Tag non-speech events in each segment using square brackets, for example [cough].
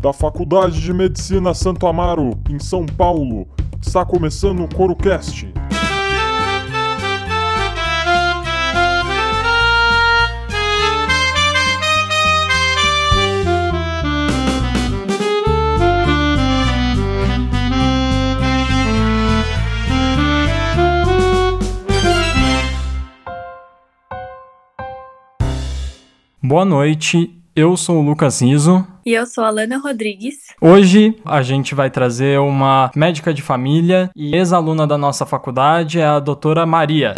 da Faculdade de Medicina Santo Amaro, em São Paulo. Está começando o CoroCast. Boa noite, eu sou o Lucas Riso. E eu sou a Lana Rodrigues. Hoje a gente vai trazer uma médica de família e ex-aluna da nossa faculdade, é a doutora Maria.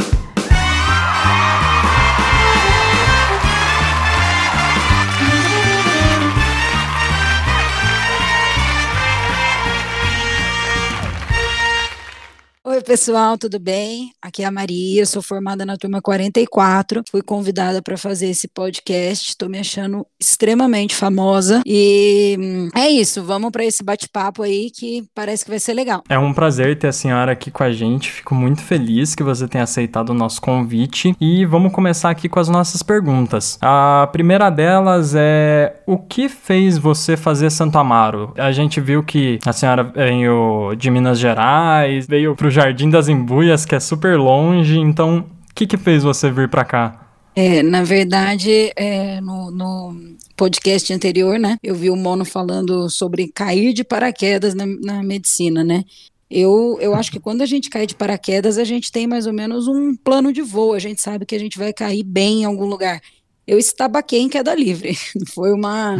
Oi, pessoal, tudo bem? Aqui é a Maria, sou formada na turma 44. Fui convidada para fazer esse podcast. Estou me achando extremamente famosa e hum, é isso. Vamos para esse bate-papo aí que parece que vai ser legal. É um prazer ter a senhora aqui com a gente. Fico muito feliz que você tenha aceitado o nosso convite e vamos começar aqui com as nossas perguntas. A primeira delas é o que fez você fazer Santo Amaro? A gente viu que a senhora veio de Minas Gerais, veio pro Jardim das Embuias, que é super longe. Então, o que, que fez você vir para cá? É, na verdade, é, no, no, podcast anterior, né, eu vi o Mono falando sobre cair de paraquedas na, na medicina, né? Eu, eu acho que quando a gente cai de paraquedas, a gente tem mais ou menos um plano de voo, a gente sabe que a gente vai cair bem em algum lugar. Eu estabaquei em queda livre. [laughs] Foi uma.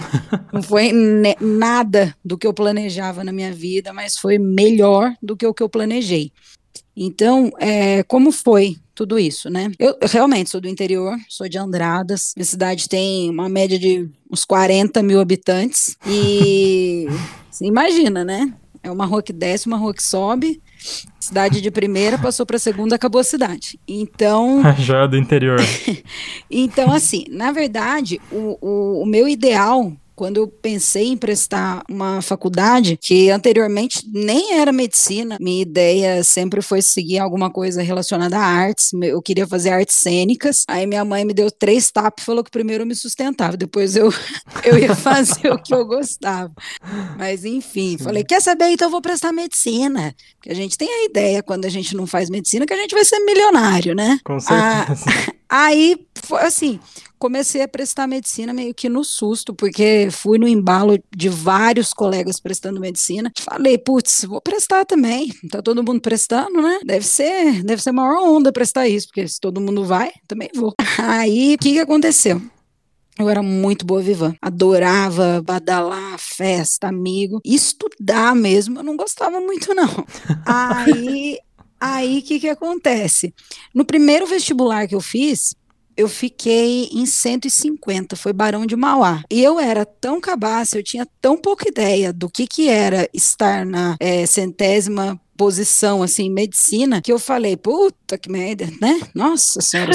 Não foi nada do que eu planejava na minha vida, mas foi melhor do que o que eu planejei. Então, é, como foi tudo isso, né? Eu realmente sou do interior, sou de Andradas. Minha cidade tem uma média de uns 40 mil habitantes. E você [laughs] imagina, né? É uma rua que desce, uma rua que sobe. Cidade de primeira, passou para segunda, acabou a cidade. Então. [laughs] Já é do interior. [laughs] então, assim, na verdade, o, o, o meu ideal quando eu pensei em prestar uma faculdade, que anteriormente nem era medicina, minha ideia sempre foi seguir alguma coisa relacionada a artes, eu queria fazer artes cênicas, aí minha mãe me deu três tapas e falou que primeiro eu me sustentava, depois eu, [laughs] eu ia fazer o que eu gostava. Mas enfim, Sim. falei, quer saber, então eu vou prestar medicina, porque a gente tem a ideia, quando a gente não faz medicina, que a gente vai ser milionário, né? Com certeza. Ah, [laughs] aí, foi assim, comecei a prestar medicina meio que no susto, porque fui no embalo de vários colegas prestando medicina. Falei, putz, vou prestar também. Tá todo mundo prestando, né? Deve ser, deve ser a maior onda prestar isso, porque se todo mundo vai, também vou. [laughs] Aí, o que, que aconteceu? Eu era muito boa vivan. Adorava badalar, festa, amigo. Estudar mesmo, eu não gostava muito, não. [laughs] Aí, aí o que, que acontece? No primeiro vestibular que eu fiz, eu fiquei em 150, foi Barão de Mauá. E eu era tão cabaça, eu tinha tão pouca ideia do que, que era estar na é, centésima posição, assim, medicina, que eu falei, puta que merda, né? Nossa senhora,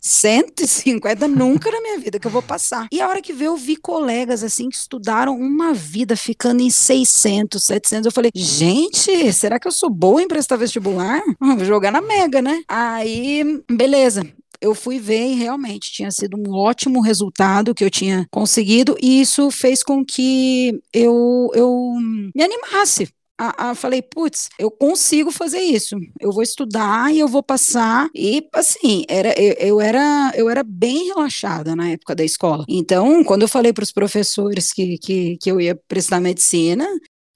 150 nunca na minha vida que eu vou passar. E a hora que veio, eu vi colegas, assim, que estudaram uma vida ficando em 600, 700. Eu falei, gente, será que eu sou boa em prestar vestibular? Vou jogar na mega, né? Aí, beleza eu fui ver e realmente tinha sido um ótimo resultado que eu tinha conseguido, e isso fez com que eu, eu me animasse a, a, falei, putz, eu consigo fazer isso. Eu vou estudar e eu vou passar. E assim, era, eu, eu, era, eu era bem relaxada na época da escola. Então, quando eu falei para os professores que, que, que eu ia prestar medicina,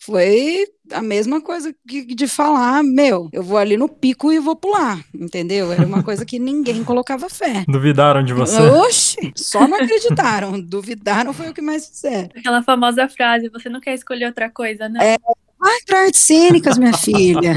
foi a mesma coisa que de falar, meu, eu vou ali no pico e vou pular, entendeu? Era uma coisa que ninguém [laughs] colocava fé. Duvidaram de você? Oxi, só não acreditaram. Duvidaram foi o que mais fizeram. Aquela famosa frase, você não quer escolher outra coisa, né? É, Vai para artes cênicas, minha filha.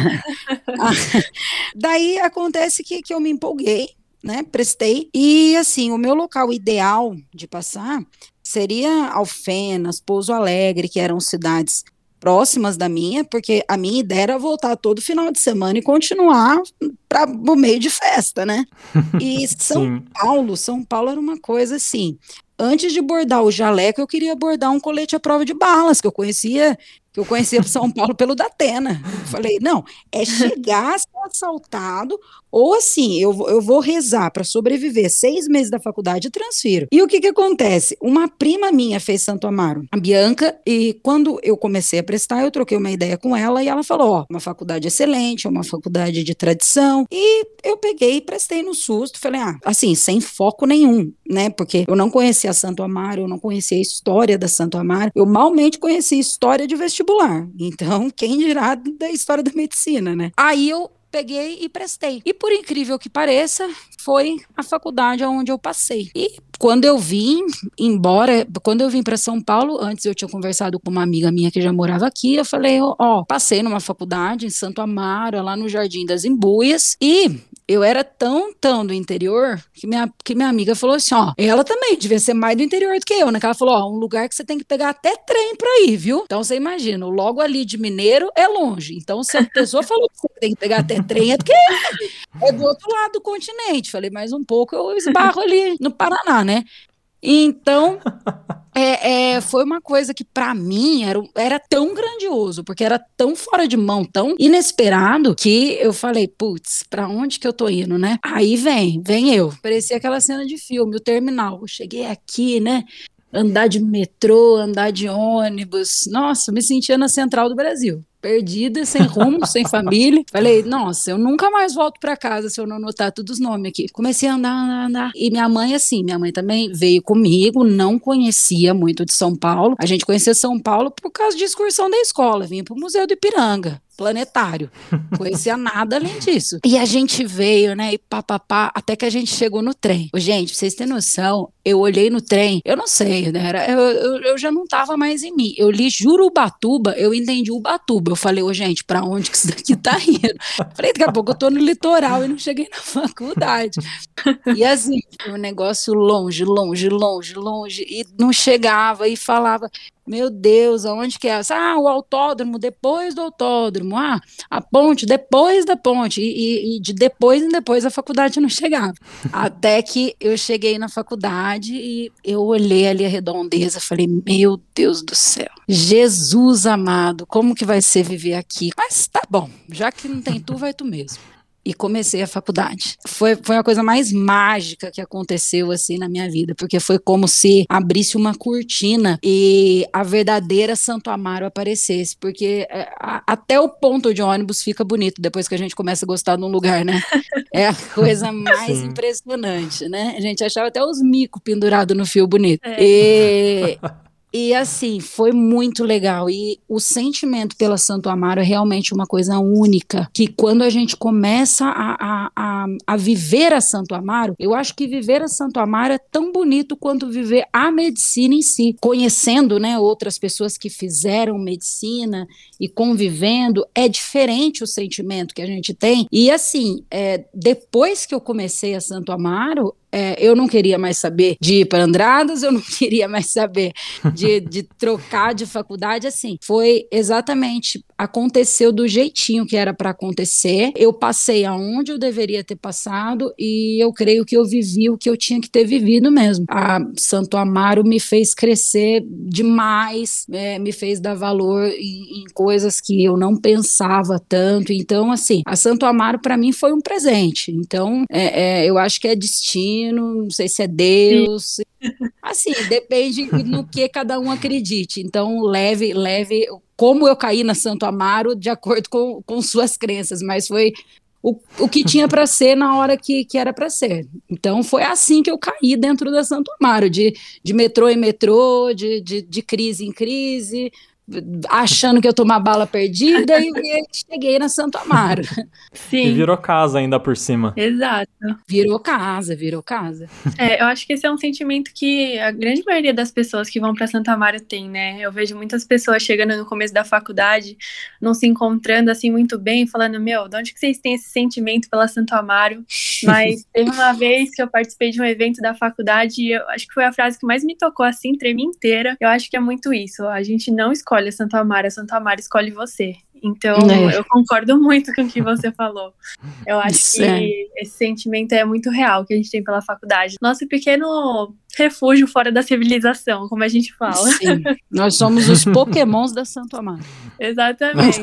[laughs] Daí acontece que, que eu me empolguei, né? Prestei. E assim, o meu local ideal de passar seria Alfenas, Pouso Alegre, que eram cidades próximas da minha, porque a minha ideia era voltar todo final de semana e continuar para o meio de festa, né? [laughs] E São Paulo, São Paulo era uma coisa assim. Antes de bordar o jaleco, eu queria bordar um colete à prova de balas, que eu conhecia, que eu conhecia São Paulo pelo Datena. Falei, não, é chegar, ser assaltado, Ou assim, eu, eu vou rezar para sobreviver seis meses da faculdade e transfiro. E o que que acontece? Uma prima minha fez Santo Amaro, a Bianca, e quando eu comecei a prestar, eu troquei uma ideia com ela e ela falou: ó, uma faculdade excelente, é uma faculdade de tradição. E eu peguei prestei no susto. Falei, ah, assim, sem foco nenhum, né? Porque eu não conhecia Santo Amaro, eu não conhecia a história da Santo Amaro, eu malmente conhecia história de vestibular. Então, quem dirá da história da medicina, né? Aí eu peguei e prestei. E por incrível que pareça, foi a faculdade onde eu passei. E quando eu vim embora, quando eu vim para São Paulo, antes eu tinha conversado com uma amiga minha que já morava aqui, eu falei, ó, oh, passei numa faculdade em Santo Amaro, lá no Jardim das Embuias, e eu era tão, tão do interior que minha, que minha amiga falou assim: ó, ela também devia ser mais do interior do que eu, né? Que ela falou: ó, um lugar que você tem que pegar até trem pra ir, viu? Então você imagina, logo ali de Mineiro é longe. Então se a pessoa [laughs] falou que você tem que pegar até trem, é porque é do outro lado do continente. Falei, mais um pouco eu esbarro ali no Paraná, né? Então, [laughs] é, é, foi uma coisa que para mim era, era tão grandioso, porque era tão fora de mão, tão inesperado, que eu falei, putz, pra onde que eu tô indo, né? Aí vem, vem eu. Parecia aquela cena de filme, o terminal. Eu cheguei aqui, né? Andar de metrô, andar de ônibus. Nossa, me sentia na central do Brasil perdida, sem rumo, sem família. Falei, nossa, eu nunca mais volto para casa se eu não anotar todos os nomes aqui. Comecei a andar, andar, andar. E minha mãe, assim, minha mãe também veio comigo, não conhecia muito de São Paulo. A gente conhecia São Paulo por causa de excursão da escola, vinha pro Museu do Ipiranga planetário. Conhecia nada além disso. E a gente veio, né? E papapá, até que a gente chegou no trem. Gente, pra vocês terem noção, eu olhei no trem, eu não sei, né? Era, eu, eu, eu, já não tava mais em mim. Eu li Jurubatuba, eu entendi Ubatuba. Eu falei, ô, gente, pra onde que isso daqui tá [laughs] indo? Falei, daqui a pouco eu tô no litoral e não cheguei na faculdade. E assim, um negócio longe, longe, longe, longe. E não chegava e falava. Meu Deus, aonde que é? Ah, o autódromo, depois do autódromo. Ah, a ponte, depois da ponte. E, e, e de depois em depois a faculdade não chegava. Até que eu cheguei na faculdade e eu olhei ali a redondeza, falei, meu Deus do céu. Jesus amado, como que vai ser viver aqui? Mas tá bom, já que não tem tu, vai tu mesmo e comecei a faculdade. Foi, foi a coisa mais mágica que aconteceu assim na minha vida, porque foi como se abrisse uma cortina e a verdadeira Santo Amaro aparecesse, porque é, a, até o ponto de ônibus fica bonito depois que a gente começa a gostar de um lugar, né? É a [laughs] coisa mais Sim. impressionante, né? A gente achava até os micos pendurados no fio bonito. É. E [laughs] e assim, foi muito legal. E o sentimento pela Santo Amaro é realmente uma coisa única. Que quando a gente começa a, a, a, a, viver a Santo Amaro, eu acho que viver a Santo Amaro é tão bonito quanto viver a medicina em si. Conhecendo né, outras pessoas que fizeram medicina e convivendo, é diferente o sentimento que a gente tem. E assim, é, depois que eu comecei a Santo Amaro, é, eu não queria mais saber de ir para Andradas, eu não [laughs] queria mais saber de, de trocar de faculdade, assim, foi exatamente, aconteceu do jeitinho que era para acontecer, eu passei aonde eu deveria ter passado e eu creio que eu vivi o que eu tinha que ter vivido mesmo. A Santo Amaro me fez crescer demais, é, me fez dar valor em, em coisas que eu não pensava tanto, então, assim, a Santo Amaro para mim foi um presente, então, é, é, eu acho que é destino, destino, não sei se é Deus. Assim, depende no que cada um acredite. Então, leve, leve como eu caí na Santo Amaro de acordo com, com suas crenças, mas foi o, o que tinha para ser na hora que, que era para ser. Então foi assim que eu caí dentro da Santo Amaro, de, de metrô em metrô, de, de, de crise em crise, achando que eu tô uma bala perdida e, [laughs] cheguei na Santo Amaro. Sim. E virou casa ainda por cima. Exato. Virou casa, virou casa. É, eu acho que esse é um sentimento que a grande maioria das pessoas que vão para Santo Amaro tem, né? Eu vejo muitas pessoas chegando no começo da faculdade, não se encontrando assim muito bem, falando: Meu, de onde que vocês têm esse sentimento pela Santo Amaro? [laughs] Mas teve uma vez que eu participei de um evento da faculdade e eu acho que foi a frase que mais me tocou assim, treme inteira. Eu acho que é muito isso. A gente não escolhe escolhe a Santo Amaro, a Santo Amaro escolhe você. Então, é. eu concordo muito com o que você falou. Eu acho Isso que é. esse sentimento é muito real que a gente tem pela faculdade. Nosso pequeno refúgio fora da civilização, como a gente fala. Sim, nós somos os [laughs] pokémons da Santo Amaro. Exatamente.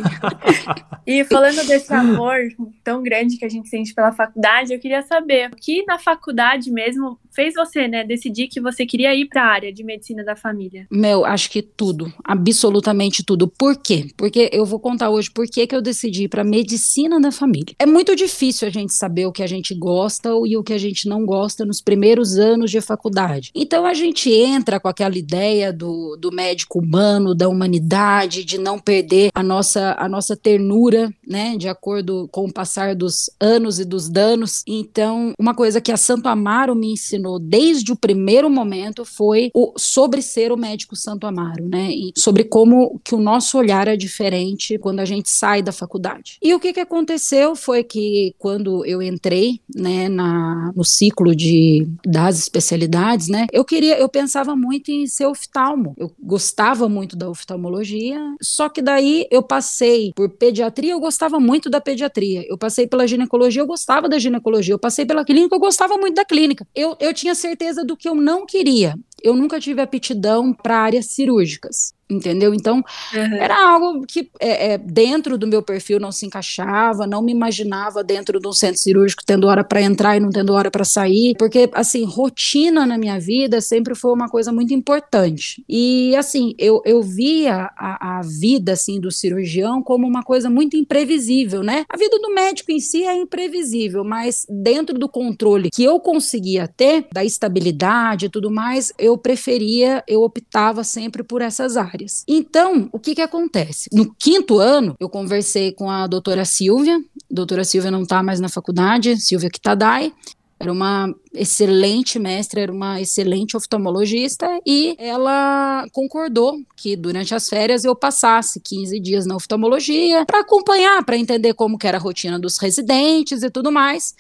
e falando desse amor tão grande que a gente sente pela faculdade, eu queria saber o que na faculdade mesmo fez você, né, decidir que você queria ir para a área de medicina da família? Meu, acho que tudo, absolutamente tudo. Por quê? Porque eu vou contar hoje por que, que eu decidi ir para medicina da família. É muito difícil a gente saber o que a gente gosta e o que a gente não gosta nos primeiros anos de faculdade. Então a gente entra com aquela ideia do, do médico humano, da humanidade, de não perder a nossa, a nossa ternura, né, de acordo com o passar dos anos e dos danos. Então, uma coisa que a Santo Amaro me ensinou desde o primeiro momento foi o sobre ser o médico Santo Amaro, né, e sobre como que o nosso olhar é diferente quando a gente sai da faculdade. E o que que aconteceu foi que quando eu entrei, né, na, no ciclo de das especialidades, né, eu queria, eu pensava muito em ser oftalmo. Eu gostava muito da oftalmologia, só que daí eu passei por pediatria, eu gostava muito da pediatria. Eu passei pela ginecologia, eu gostava da ginecologia. Eu passei pela clínica, eu gostava muito da clínica. Eu, eu tinha certeza do que eu não queria. Eu nunca tive aptidão para áreas cirúrgicas entendeu? Então, uhum. era algo que é, é, dentro do meu perfil não se encaixava, não me imaginava dentro de um centro cirúrgico tendo hora para entrar e não tendo hora para sair, porque, assim, rotina na minha vida sempre foi uma coisa muito importante. E, assim, eu, eu via a, a vida, assim, do cirurgião como uma coisa muito imprevisível, né? A vida do médico em si é imprevisível, mas dentro do controle que eu conseguia ter, da estabilidade e tudo mais, eu preferia, eu optava sempre por essas áreas áreas. Então, o que que acontece? No quinto ano, eu conversei com a doutora Silvia, a doutora Silvia não está mais na faculdade, Silvia Kitadai, era uma excelente mestra, era uma excelente oftalmologista e ela concordou que durante as férias eu passasse 15 dias na oftalmologia para acompanhar, para entender como que era a rotina dos residentes e tudo mais.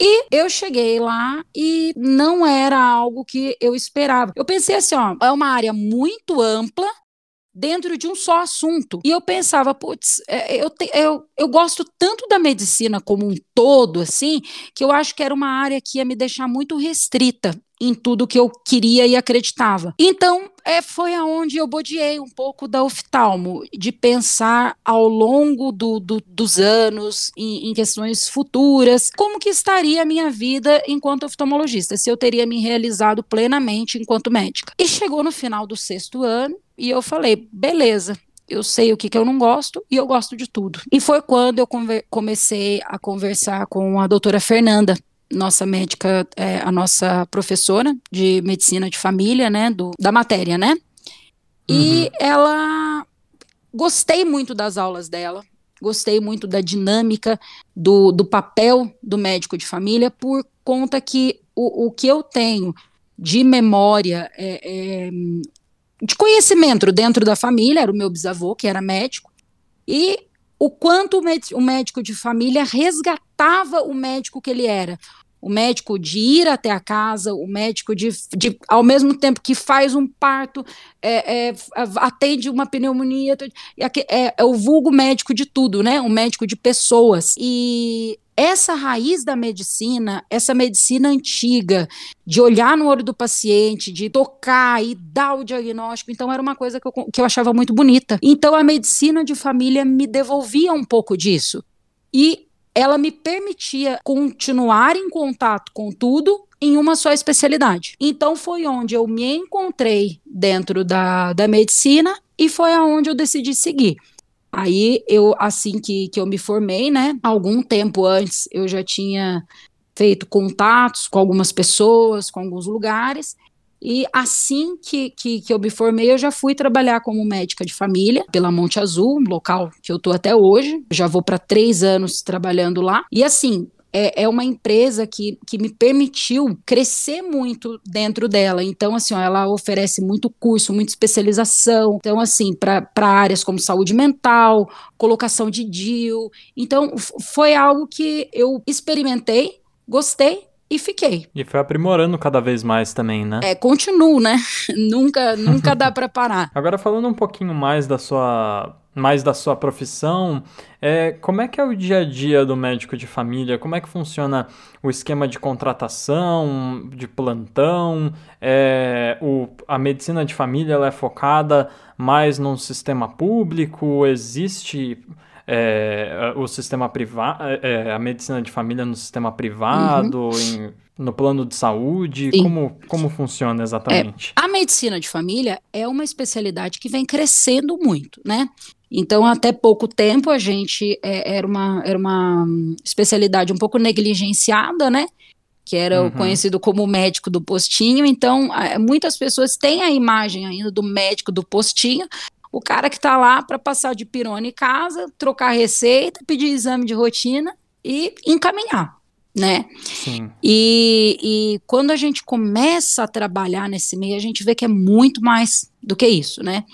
E eu cheguei lá e não era algo que eu esperava. Eu pensei assim, ó, é uma área muito ampla, dentro de um só assunto. E eu pensava, putz, é, eu, eu, eu gosto tanto da medicina como um todo, assim, que eu acho que era uma área que ia me deixar muito restrita em tudo que eu queria e acreditava. Então, é, foi aonde eu bodeei um pouco da oftalmo, de pensar ao longo do, do, dos anos, em, em, questões futuras, como que estaria a minha vida enquanto oftalmologista, se eu teria me realizado plenamente enquanto médica. E chegou no final do sexto ano, e eu falei, beleza, eu sei o que, que eu não gosto e eu gosto de tudo. E foi quando eu comecei a conversar com a doutora Fernanda, nossa médica, é, a nossa professora de medicina de família, né, do, da matéria, né? E uhum. ela gostei muito das aulas dela, gostei muito da dinâmica do, do papel do médico de família, por conta que o, o que eu tenho de memória é, é, de conhecimento dentro da família, era o meu bisavô, que era médico, e o quanto o médico de família resgatava o médico que ele era. O médico de ir até a casa, o médico de, de ao mesmo tempo que faz um parto, é, é, atende uma pneumonia, é, é o vulgo médico de tudo, né? Um médico de pessoas. E essa raiz da medicina, essa medicina antiga, de olhar no olho do paciente, de tocar e dar o diagnóstico, então era uma coisa que eu, que eu achava muito bonita. Então a medicina de família me devolvia um pouco disso. E ela me permitia continuar em contato com tudo em uma só especialidade. Então foi onde eu me encontrei dentro da, da medicina e foi aonde eu decidi seguir. Aí eu, assim que, que eu me formei, né, algum tempo antes eu já tinha feito contatos com algumas pessoas, com alguns lugares, e assim que, que, que, eu me formei, eu já fui trabalhar como médica de família pela Monte Azul, um local que eu estou até hoje. Já vou para três anos trabalhando lá. E assim, é, é, uma empresa que, que me permitiu crescer muito dentro dela. Então, assim, ó, ela oferece muito curso, muita especialização. Então, assim, para áreas como saúde mental, colocação de DIL. Então, foi algo que eu experimentei, gostei e fiquei. E foi aprimorando cada vez mais também, né? É, continuo, né? [laughs] nunca, nunca dá para parar. [laughs] Agora falando um pouquinho mais da sua mais da sua profissão, é, como é que é o dia a dia do médico de família? Como é que funciona o esquema de contratação, de plantão? É, o, a medicina de família ela é focada mais no sistema público? Existe é, o sistema privado, é, a medicina de família no sistema privado, uhum. em, no plano de saúde? Como, como funciona exatamente? É, a medicina de família é uma especialidade que vem crescendo muito, né? Então, até pouco tempo, a gente é, era, uma, era uma especialidade um pouco negligenciada, né? Que era uhum. o conhecido como médico do postinho. Então, muitas pessoas têm a imagem ainda do médico do postinho, o cara que está lá para passar de pirona em casa, trocar receita, pedir exame de rotina e encaminhar, né? Sim. E, e quando a gente começa a trabalhar nesse meio, a gente vê que é muito mais do que isso, né?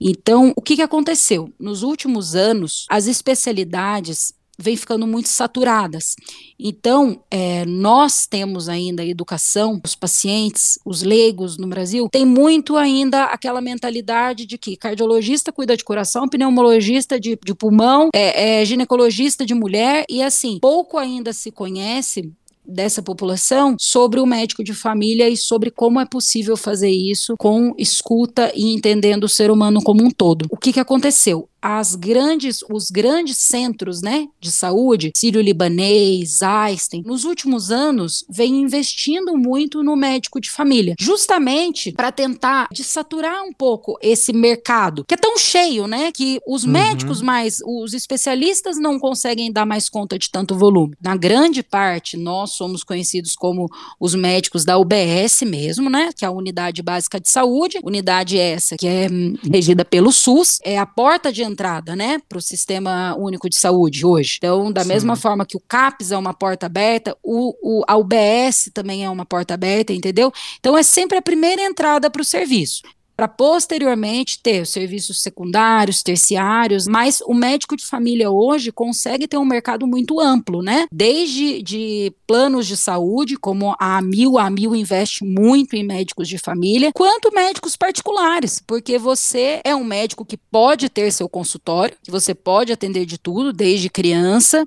Então, o que, que aconteceu? Nos últimos anos, as especialidades vêm ficando muito saturadas. Então, é, nós temos ainda a educação, os pacientes, os leigos no Brasil, tem muito ainda aquela mentalidade de que cardiologista cuida de coração, pneumologista de, de pulmão, é, é, ginecologista de mulher, e assim, pouco ainda se conhece dessa população sobre o médico de família e sobre como é possível fazer isso com escuta e entendendo o ser humano como um todo. O que, que aconteceu? As grandes, os grandes centros, né, de saúde, Sírio-Libanês, Einstein, nos últimos anos vem investindo muito no médico de família, justamente para tentar desaturar um pouco esse mercado, que é tão cheio, né, que os uhum. médicos mais, os especialistas não conseguem dar mais conta de tanto volume. Na grande parte, nós somos conhecidos como os médicos da UBS mesmo, né, que é a Unidade Básica de Saúde, unidade essa que é regida pelo SUS, é a porta de entrada, né, para o Sistema Único de Saúde hoje. Então, da Sim. mesma forma que o CAPS é uma porta aberta, o, o, a UBS também é uma porta aberta, entendeu? Então, é sempre a primeira entrada para o serviço para posteriormente ter os serviços secundários, terciários, mas o médico de família hoje consegue ter um mercado muito amplo, né? Desde de planos de saúde, como a Amil, a Amil investe muito em médicos de família, quanto médicos particulares, porque você é um médico que pode ter seu consultório, que você pode atender de tudo, desde criança,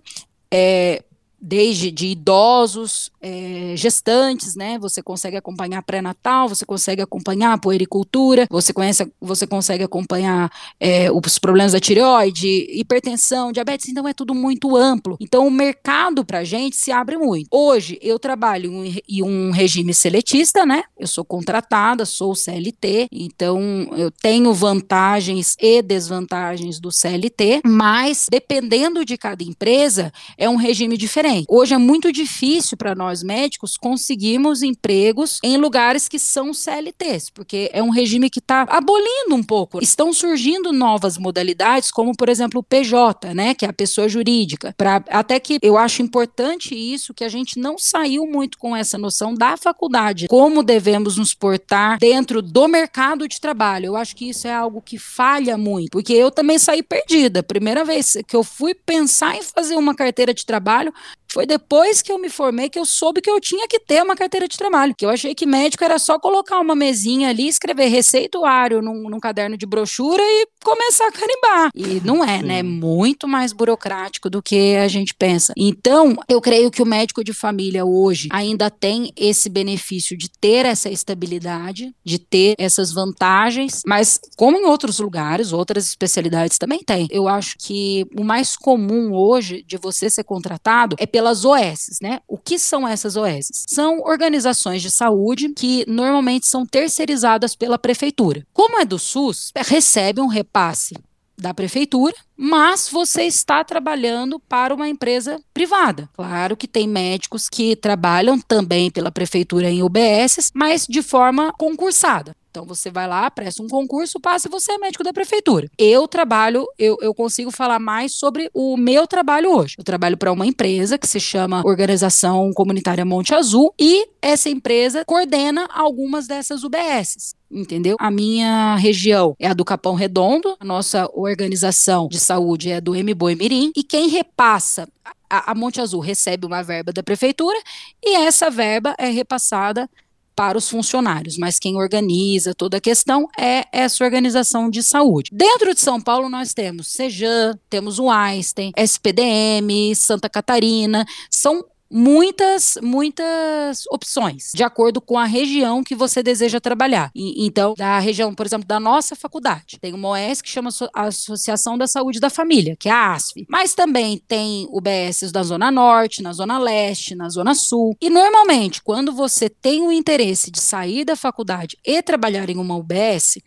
é, desde de idosos, é, gestantes, né? Você consegue acompanhar pré-natal, você consegue acompanhar a puericultura, você, conhece, você consegue acompanhar é, os problemas da tireoide, hipertensão, diabetes, então é tudo muito amplo. Então o mercado para gente se abre muito. Hoje eu trabalho em um regime seletista, né? Eu sou contratada, sou CLT, então eu tenho vantagens e desvantagens do CLT, mas dependendo de cada empresa, é um regime diferente. Hoje é muito difícil para nós médicos conseguirmos empregos em lugares que são CLTs, porque é um regime que está abolindo um pouco. Estão surgindo novas modalidades, como por exemplo o PJ, né, que é a pessoa jurídica. Pra, até que eu acho importante isso, que a gente não saiu muito com essa noção da faculdade, como devemos nos portar dentro do mercado de trabalho. Eu acho que isso é algo que falha muito, porque eu também saí perdida. Primeira vez que eu fui pensar em fazer uma carteira de trabalho, foi depois que eu me formei que eu soube que eu tinha que ter uma carteira de trabalho. Que eu achei que médico era só colocar uma mesinha ali, escrever receituário num, num caderno de brochura e começar a carimbar. E não é, né? Sim. né? Muito mais burocrático do que a gente pensa. Então, eu creio que o médico de família hoje ainda tem esse benefício de ter essa estabilidade, de ter essas vantagens, mas como em outros lugares, outras especialidades também tem. Eu acho que o mais comum hoje de você ser contratado é pela pelas OS, né? O que são essas OS? São organizações de saúde que normalmente são terceirizadas pela prefeitura. Como é do SUS, recebe um repasse da prefeitura, mas você está trabalhando para uma empresa privada. Claro que tem médicos que trabalham também pela prefeitura em UBS, mas de forma concursada. Então você vai lá, presta um concurso, passa e você é médico da prefeitura. Eu trabalho, eu, eu consigo falar mais sobre o meu trabalho hoje. Eu trabalho para uma empresa que se chama Organização Comunitária Monte Azul e essa empresa coordena algumas dessas UBSs entendeu? A minha região é a do Capão Redondo, a nossa organização de saúde é do MBoi Mirim, e quem repassa a, a Monte Azul recebe uma verba da prefeitura e essa verba é repassada para os funcionários, mas quem organiza toda a questão é essa organização de saúde. Dentro de São Paulo, nós temos Sejan, temos o Einstein, SPDM, Santa Catarina, são muitas, muitas opções, de acordo com a região que você deseja trabalhar. E, então, da região, por exemplo, da nossa faculdade, tem uma OS que chama Associação da Saúde da Família, que é a ASF. Mas também tem UBSs da Zona Norte, na Zona Leste, na Zona Sul. E normalmente, quando você tem o interesse de sair da faculdade e trabalhar em uma UBS,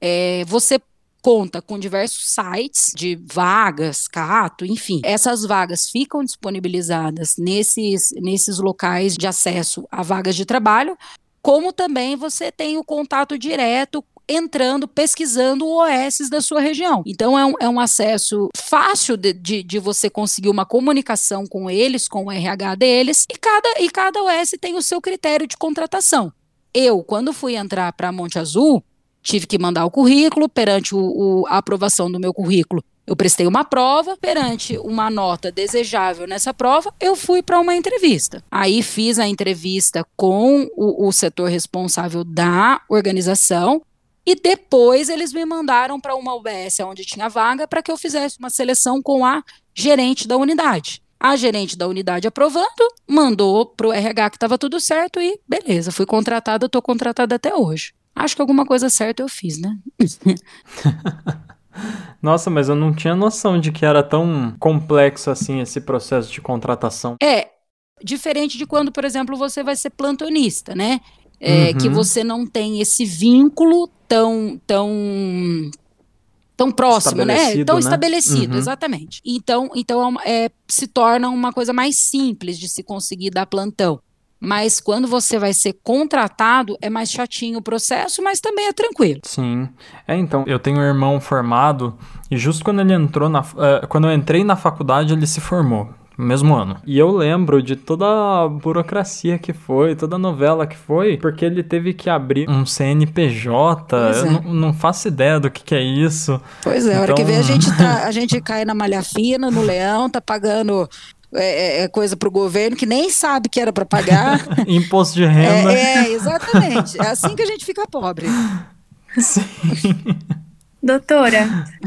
é, você conta com diversos sites de vagas, cato, enfim. Essas vagas ficam disponibilizadas nesses, nesses locais de acesso a vagas de trabalho, como também você tem o contato direto entrando, pesquisando OS da sua região. Então é um, é um acesso fácil de, de, de, você conseguir uma comunicação com eles, com o RH deles, e cada, e cada OS tem o seu critério de contratação. Eu, quando fui entrar para Monte Azul, tive que mandar o currículo, perante o, o, a aprovação do meu currículo, eu prestei uma prova, perante uma nota desejável nessa prova, eu fui para uma entrevista. Aí fiz a entrevista com o, o setor responsável da organização, e depois eles me mandaram para uma UBS onde tinha vaga para que eu fizesse uma seleção com a gerente da unidade. A gerente da unidade aprovando, mandou para o RH que estava tudo certo e beleza, fui contratada, estou contratada até hoje. Acho que alguma coisa certa eu fiz, né? [laughs] Nossa, mas eu não tinha noção de que era tão complexo assim esse processo de contratação. É, diferente de quando, por exemplo, você vai ser plantonista, né? É, uhum. Que você não tem esse vínculo tão, tão tão próximo, né? Tão né? estabelecido, uhum. exatamente. Então, então é, se torna uma coisa mais simples de se conseguir dar plantão. Mas quando você vai ser contratado, é mais chatinho o processo, mas também é tranquilo. Sim. É, então, eu tenho um irmão formado e justo quando ele entrou na. Uh, quando eu entrei na faculdade, ele se formou no mesmo ano. E eu lembro de toda a burocracia que foi, toda a novela que foi, porque ele teve que abrir um CNPJ. É. Eu não, faço ideia do que, que é isso. Pois é, a hora que vê a então gente, tá, [laughs] a gente cai na malha fina, no leão, tá pagando é, é, é coisa para o governo que nem sabe que era para pagar. [laughs] Imposto de renda. É, é, exatamente. É assim que a gente fica pobre. Sim. Doutora,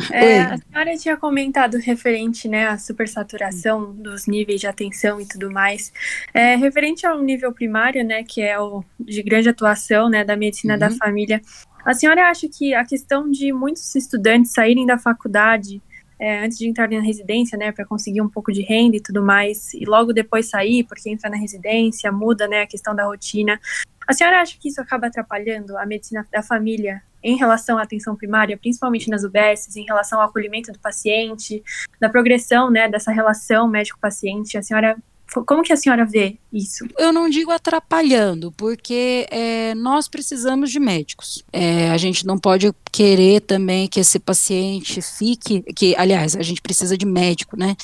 é, a senhora tinha comentado referente né, à supersaturação dos níveis de atenção e tudo mais. É, referente ao nível primário, né, que é o de grande atuação né, da medicina uhum. da família, a senhora acha que a questão de muitos estudantes saírem da faculdade é, antes de entrar na residência, né, para conseguir um pouco de renda e tudo mais, e logo depois sair, porque entra na residência, muda, né, a questão da rotina. A senhora acha que isso acaba atrapalhando a medicina da família em relação à atenção primária, principalmente nas UBSs, em relação ao acolhimento do paciente, da progressão, né, dessa relação médico-paciente? A senhora como que a senhora vê isso? Eu não digo atrapalhando, porque é, nós precisamos de médicos. É, a gente não pode querer também que esse paciente fique, que, aliás, a gente precisa de médico, né?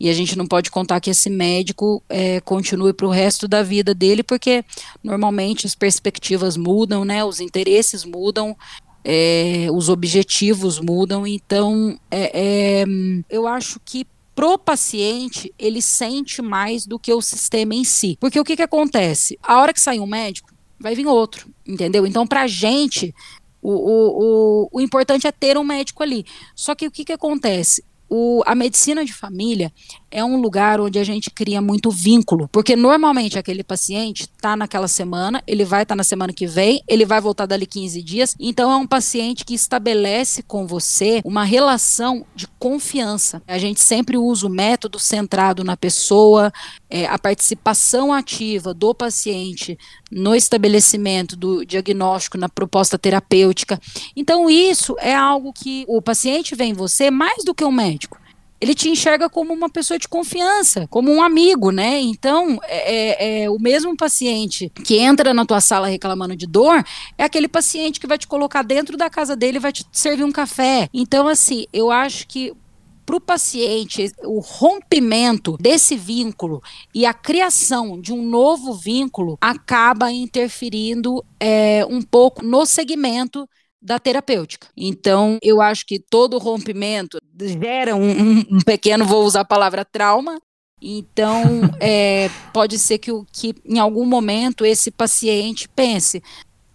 E a gente não pode contar que esse médico é, continue para o resto da vida dele, porque normalmente as perspectivas mudam, né? Os interesses mudam. É, os objetivos mudam, então é, é eu acho que pro paciente, ele sente mais do que o sistema em si. Porque o que, que acontece? A hora que sai um médico, vai vir outro, entendeu? Então, pra gente, o, o, o, o importante é ter um médico ali. Só que o que, que acontece? O, a medicina de família é um lugar onde a gente cria muito vínculo, porque normalmente aquele paciente está naquela semana, ele vai estar tá na semana que vem, ele vai voltar dali 15 dias, então é um paciente que estabelece com você uma relação de confiança. A gente sempre usa o método centrado na pessoa, é, a participação ativa do paciente no estabelecimento do diagnóstico, na proposta terapêutica. Então, isso é algo que o paciente vê em você mais do que o médico ele te enxerga como uma pessoa de confiança, como um amigo, né? Então, é, é, é, o mesmo paciente que entra na tua sala reclamando de dor é aquele paciente que vai te colocar dentro da casa dele e vai te servir um café. Então, assim, eu acho que para o paciente, o rompimento desse vínculo e a criação de um novo vínculo acaba interferindo é, um pouco no segmento da terapêutica. Então, eu acho que todo rompimento gera um, um, um pequeno, vou usar a palavra trauma, Então, [laughs] é, pode ser que, que em algum momento esse paciente pense: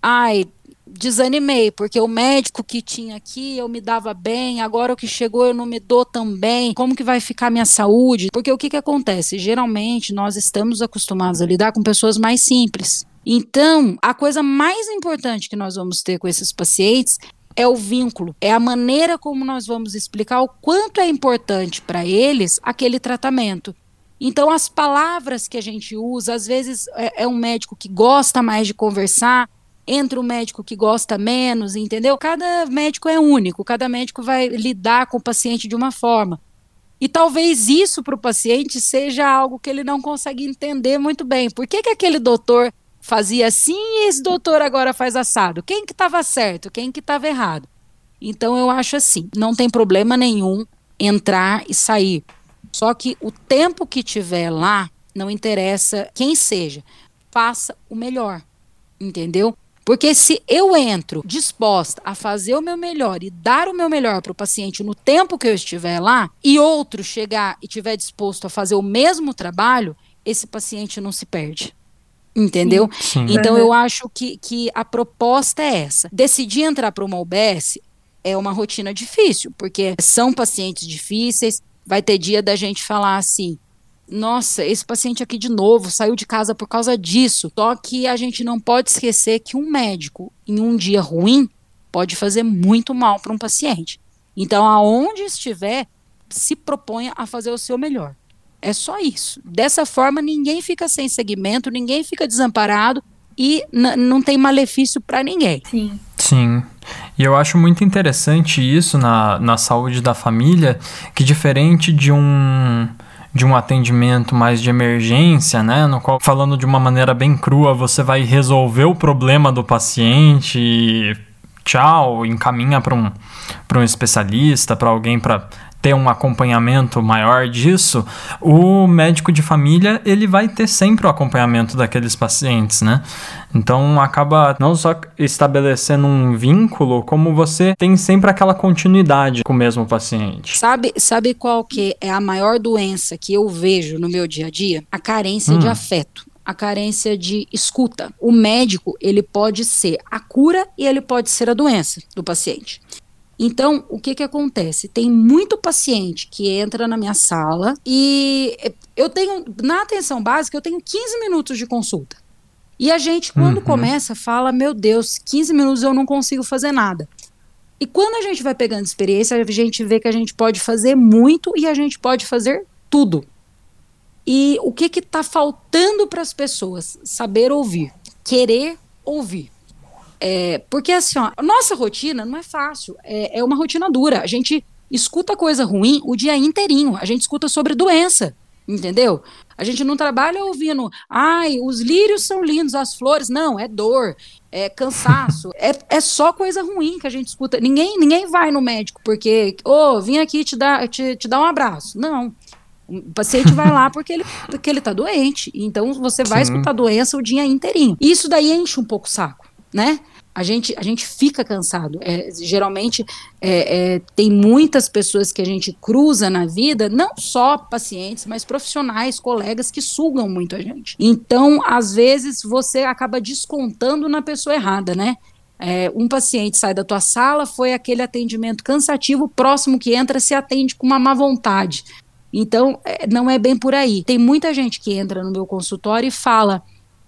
ai, desanimei, porque o médico que tinha aqui eu me dava bem, agora o que chegou eu não me dou tão bem, como que vai ficar minha saúde? Porque o que, que acontece? Geralmente nós estamos acostumados a lidar com pessoas mais simples. Então, a coisa mais importante que nós vamos ter com esses pacientes é o vínculo, é a maneira como nós vamos explicar o quanto é importante para eles aquele tratamento. Então, as palavras que a gente usa, às vezes é, é um médico que gosta mais de conversar, entra um médico que gosta menos, entendeu? Cada médico é único, cada médico vai lidar com o paciente de uma forma. E talvez isso para o paciente seja algo que ele não consegue entender muito bem. Por que, que aquele doutor fazia assim e esse doutor agora faz assado? Quem que estava certo? Quem que estava errado? Então eu acho assim, não tem problema nenhum entrar e sair. Só que o tempo que tiver lá, não interessa quem seja, faça o melhor. Entendeu? Porque se eu entro disposta a fazer o meu melhor e dar o meu melhor para o paciente no tempo que eu estiver lá, e outro chegar e estiver disposto a fazer o mesmo trabalho, esse paciente não se perde. Entendeu? Sim. Então eu acho que, que a proposta é essa. Decidir entrar para uma UBS é uma rotina difícil, porque são pacientes difíceis. Vai ter dia da gente falar assim: nossa, esse paciente aqui de novo saiu de casa por causa disso. Só que a gente não pode esquecer que um médico, em um dia ruim, pode fazer muito mal para um paciente. Então, aonde estiver, se proponha a fazer o seu melhor. É só isso. Dessa forma, ninguém fica sem segmento, ninguém fica desamparado e não tem malefício para ninguém. Sim. Sim. E eu acho muito interessante isso na, na saúde da família, que diferente de um de um atendimento mais de emergência, né, no qual falando de uma maneira bem crua, você vai resolver o problema do paciente, e tchau, encaminha para um para um especialista, para alguém para ter um acompanhamento maior disso, o médico de família ele vai ter sempre o acompanhamento daqueles pacientes, né? Então acaba não só estabelecendo um vínculo, como você tem sempre aquela continuidade com o mesmo paciente. Sabe, sabe qual que é a maior doença que eu vejo no meu dia a dia? A carência hum. de afeto a carência de escuta. O médico, ele pode ser a cura e ele pode ser a doença do paciente. Então, o que que acontece? Tem muito paciente que entra na minha sala e eu tenho, na atenção básica, eu tenho 15 minutos de consulta. E a gente, quando uhum. começa, fala: Meu Deus, 15 minutos eu não consigo fazer nada. E quando a gente vai pegando experiência, a gente vê que a gente pode fazer muito e a gente pode fazer tudo. E o que está faltando para as pessoas? Saber ouvir, querer ouvir. É, porque assim, ó, nossa rotina não é fácil, é, é uma rotina dura. A gente escuta coisa ruim o dia inteirinho, a gente escuta sobre doença, entendeu? A gente não trabalha ouvindo, ai, os lírios são lindos, as flores. Não, é dor, é cansaço, [laughs] é, é só coisa ruim que a gente escuta. Ninguém, ninguém vai no médico porque, ô, oh, vim aqui te dar, te, te dar um abraço. Não. O paciente vai lá porque ele, porque ele tá doente. Então você vai Sim. escutar doença o dia inteirinho. Isso daí enche um pouco o saco, né? A gente, a gente fica cansado. É, geralmente é, é, tem muitas pessoas que a gente cruza na vida, não só pacientes, mas profissionais, colegas que sugam muito a gente. Então, às vezes, você acaba descontando na pessoa errada, né? É, um paciente sai da tua sala, foi aquele atendimento cansativo, próximo que entra se atende com uma má vontade. Então, é, não é bem por aí. Tem muita gente que entra no meu consultório e fala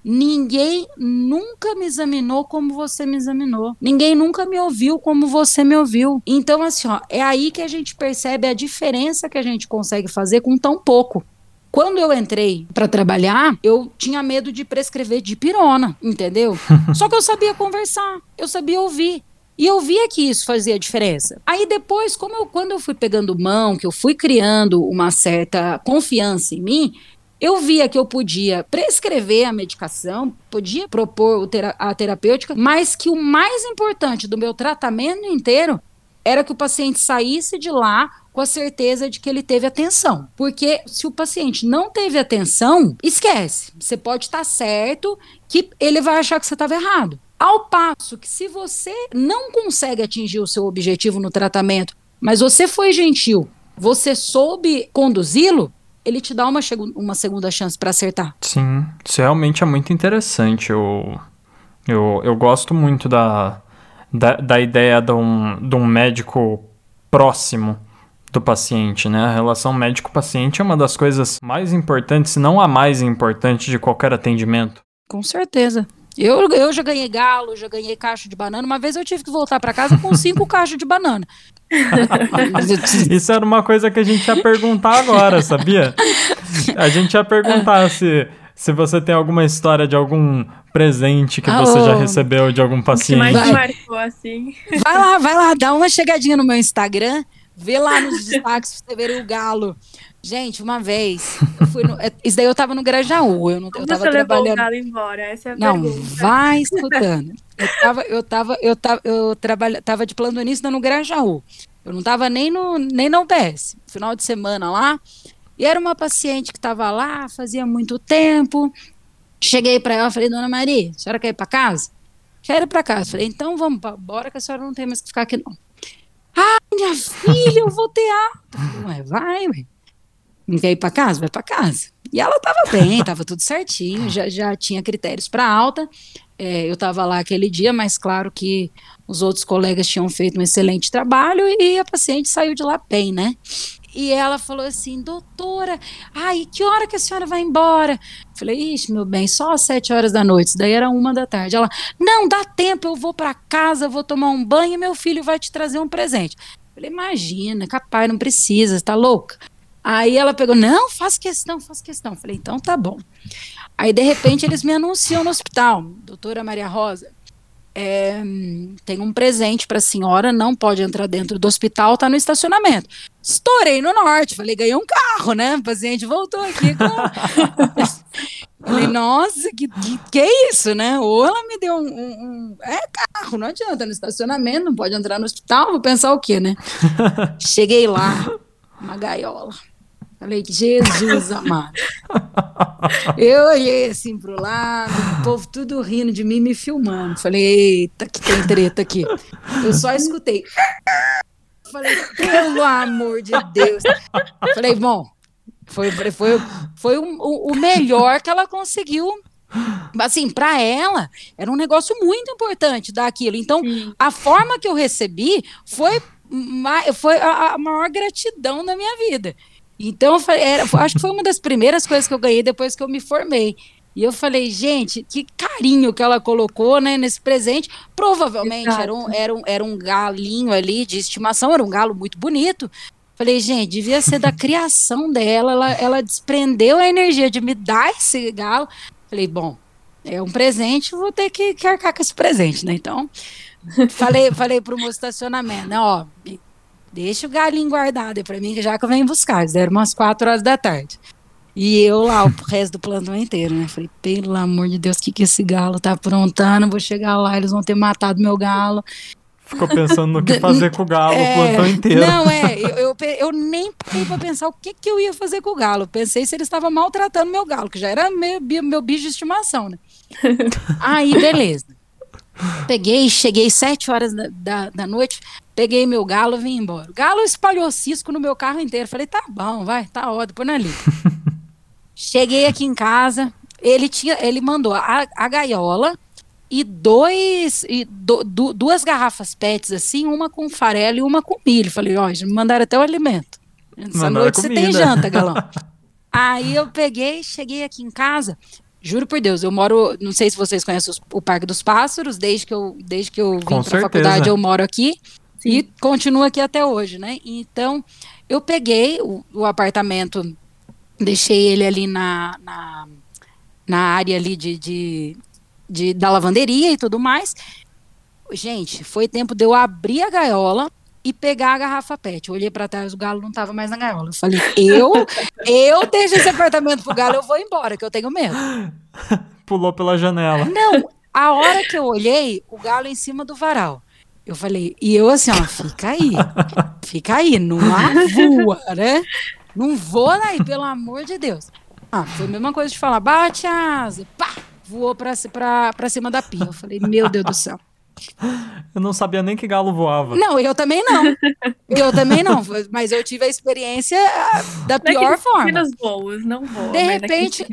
Ninguém nunca me examinou como você me examinou. Ninguém nunca me ouviu como você me ouviu. Então, assim, ó, é aí que a gente percebe a diferença que a gente consegue fazer com tão pouco. Quando eu entrei para trabalhar, eu tinha medo de prescrever de pirona, entendeu? [laughs] Só que eu sabia conversar, eu sabia ouvir. E eu via que isso fazia diferença. Aí depois, como eu, quando eu fui pegando mão, que eu fui criando uma certa confiança em mim, eu via que eu podia prescrever a medicação, podia propor a terapêutica, mas que o mais importante do meu tratamento inteiro era que o paciente saísse de lá com a certeza de que ele teve atenção. Porque se o paciente não teve atenção, esquece. Você pode estar certo que ele vai achar que você estava errado. Ao passo que se você não consegue atingir o seu objetivo no tratamento, mas você foi gentil, você soube conduzi-lo, ele te dá uma, uma segunda chance para acertar. Sim, isso realmente é muito interessante. Eu, eu, eu gosto muito da, da, da ideia de um, de um médico próximo do paciente, né? A relação médico-paciente é uma das coisas mais importantes, se não a mais importante de qualquer atendimento. Com certeza. Eu, eu já ganhei galo, já ganhei caixa de banana. Uma vez eu tive que voltar para casa com cinco [laughs] caixas de banana. [laughs] Isso era uma coisa que a gente ia perguntar agora, sabia? A gente ia perguntar se, se você tem alguma história de algum presente que você já recebeu de algum paciente. Que mais marcou, assim. Vai lá, vai lá, dá uma chegadinha no meu Instagram, vê lá nos destaques pra você ver o galo. Gente, uma vez, eu fui no, é, isso daí eu tava no Grajaú, eu não Como eu tava você trabalhando. levou o embora? Essa é a Não, pergunta. vai escutando. Eu tava, eu tava, eu tava, eu trabalha, tava de plantonista no Grajaú. Eu não tava nem no, nem na UBS. Final de semana lá. E era uma paciente que tava lá, fazia muito tempo. Cheguei para ela, falei, dona Maria, a senhora quer ir para casa? Quero ir para casa. Falei, então vamos embora que a senhora não tem mais que ficar aqui não. Ah, minha filha, eu vou ter alta. Ué, vai, ué. Não quer ir para casa? Vai para casa. E ela estava bem, [laughs] estava tudo certinho, já, já tinha critérios para alta. É, eu estava lá aquele dia, mas claro que os outros colegas tinham feito um excelente trabalho e a paciente saiu de lá bem, né? E ela falou assim, doutora, ai, que hora que a senhora vai embora? Falei, ixi, meu bem, só às sete horas da noite, isso daí era uma da tarde. Ela, não, dá tempo, eu vou para casa, vou tomar um banho e meu filho vai te trazer um presente. Falei, imagina, capaz, não precisa, tá louca? Aí ela pegou, não, faz questão, faz questão. Falei, então tá bom. Aí, de repente, eles me anunciam no hospital, doutora Maria Rosa, é, tem um presente para a senhora, não pode entrar dentro do hospital, tá no estacionamento. Estourei no norte, falei, ganhei um carro, né? O paciente voltou aqui com... [laughs] falei, nossa, que, que, que é isso, né? Ou ela me deu um, um, um, É carro, não adianta, no estacionamento, não pode entrar no hospital, vou pensar o quê, né? [laughs] Cheguei lá, uma gaiola. Falei, Jesus amado. Eu olhei assim pro lado, o povo tudo rindo de mim, me filmando. Falei, eita, que tem treta aqui. Eu só escutei. Falei, pelo amor de Deus. Falei, bom, foi, foi, foi o, o melhor que ela conseguiu assim, para ela, era um negócio muito importante daquilo. Então, Sim. a forma que eu recebi foi, foi a, a maior gratidão da minha vida. Então, falei, era- acho que foi uma das primeiras coisas que eu ganhei depois que eu me formei. E eu falei, gente, que carinho que ela colocou né, nesse presente. Provavelmente Exato. era um, era, um, era um galinho ali de estimação, era um galo muito bonito. Falei, gente, devia ser da criação dela. Ela, ela desprendeu a energia de me dar esse galo. Falei, bom, é um presente, vou ter que, que arcar com esse presente, né? Então, falei, falei pro meu estacionamento, né? Ó, deixa o galinho guardado aí pra mim, que já que eu venho buscar. Eles Deram umas quatro horas da tarde. E eu lá, o [laughs] resto do plantão inteiro, né? Falei, pelo amor de Deus, o que, que esse galo tá aprontando? Vou chegar lá, eles vão ter matado meu galo. Ficou pensando no que [laughs] fazer com o galo o plantão inteiro. Não, é, eu, eu, eu nem parei pra pensar o que, que eu ia fazer com o galo. Pensei se ele estava maltratando meu galo, que já era meu, meu bicho de estimação, né? [laughs] Aí, beleza. Peguei, cheguei sete horas da, da, da noite, peguei meu galo e vim embora. O galo espalhou cisco no meu carro inteiro. Falei, tá bom, vai, tá ótimo, põe ali. [laughs] Cheguei aqui em casa, ele tinha, ele mandou a, a gaiola e dois e do- du- duas garrafas PETs assim, uma com farelo e uma com milho. Falei, ó, me mandaram até o alimento. Essa Mandaram noite você tem janta, galão. [laughs] Aí eu peguei, cheguei aqui em casa. Juro por Deus, eu moro, não sei se vocês conhecem o Parque dos Pássaros, desde que eu, desde que eu vim para certeza. faculdade eu moro aqui e Sim. continuo aqui até hoje, né? Então, eu peguei o, o apartamento, deixei ele ali na, na, na área ali de, de, de- da lavanderia e tudo mais. Gente, foi tempo de eu abrir a gaiola e pegar a garrafa PET. Eu olhei para trás, o galo não estava mais na gaiola. Eu falei, eu, eu deixo esse apartamento pro galo, eu vou embora, que eu tenho medo. [laughs] Pulou pela janela. Não, a hora que eu olhei, o galo em cima do varal. Eu falei, e eu assim, ó, fica aí, fica aí, não voa, né? Não voa daí, pelo amor de Deus. Ah, foi a mesma coisa de falar, bate a asa, pá, voou pra, pra, pra cima da pia. Eu falei, meu Deus do céu. Eu não sabia nem que galo voava. Não, eu também não. Eu também não, mas eu tive a experiência ah, da pior Naqueles forma. pequenos voos, não voa. De naqueles repente-.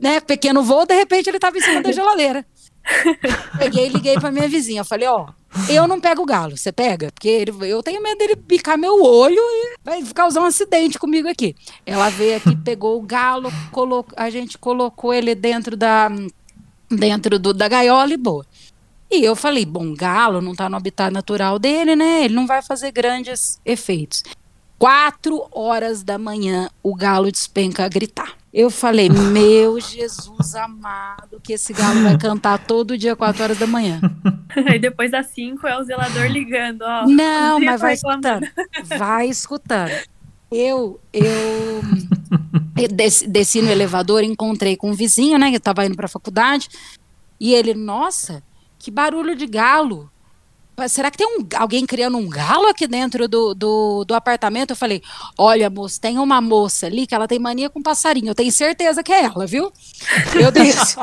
Né, pequeno voo, de repente ele tava em cima da [laughs] geladeira. Peguei e liguei pra minha vizinha. Falei, ó, eu não pego o galo, você pega? Porque ele- eu tenho medo dele picar meu olho e vai causar um acidente comigo aqui. Ela veio aqui, pegou o galo, colocou, a gente colocou ele dentro da dentro do, da gaiola e boa. E eu falei, bom, galo não tá no habitat natural dele, né? Ele não vai fazer grandes efeitos. Quatro horas da manhã, o galo despenca a gritar. Eu falei, meu Jesus amado, que esse galo vai cantar todo dia, quatro horas da manhã. [laughs] Aí depois das cinco é o zelador ligando, ó. Não, mas vai reclamando. escutando. [laughs] Vai escutando. Eu, eu, eu desci, desci no elevador, encontrei com um vizinho, né, que estava indo para a faculdade, e ele, nossa, que barulho de galo. Será que tem um, alguém criando um galo aqui dentro do, do, do apartamento? Eu falei, olha, moço, tem uma moça ali que ela tem mania com passarinho. Eu tenho certeza que é ela, viu? Eu disse,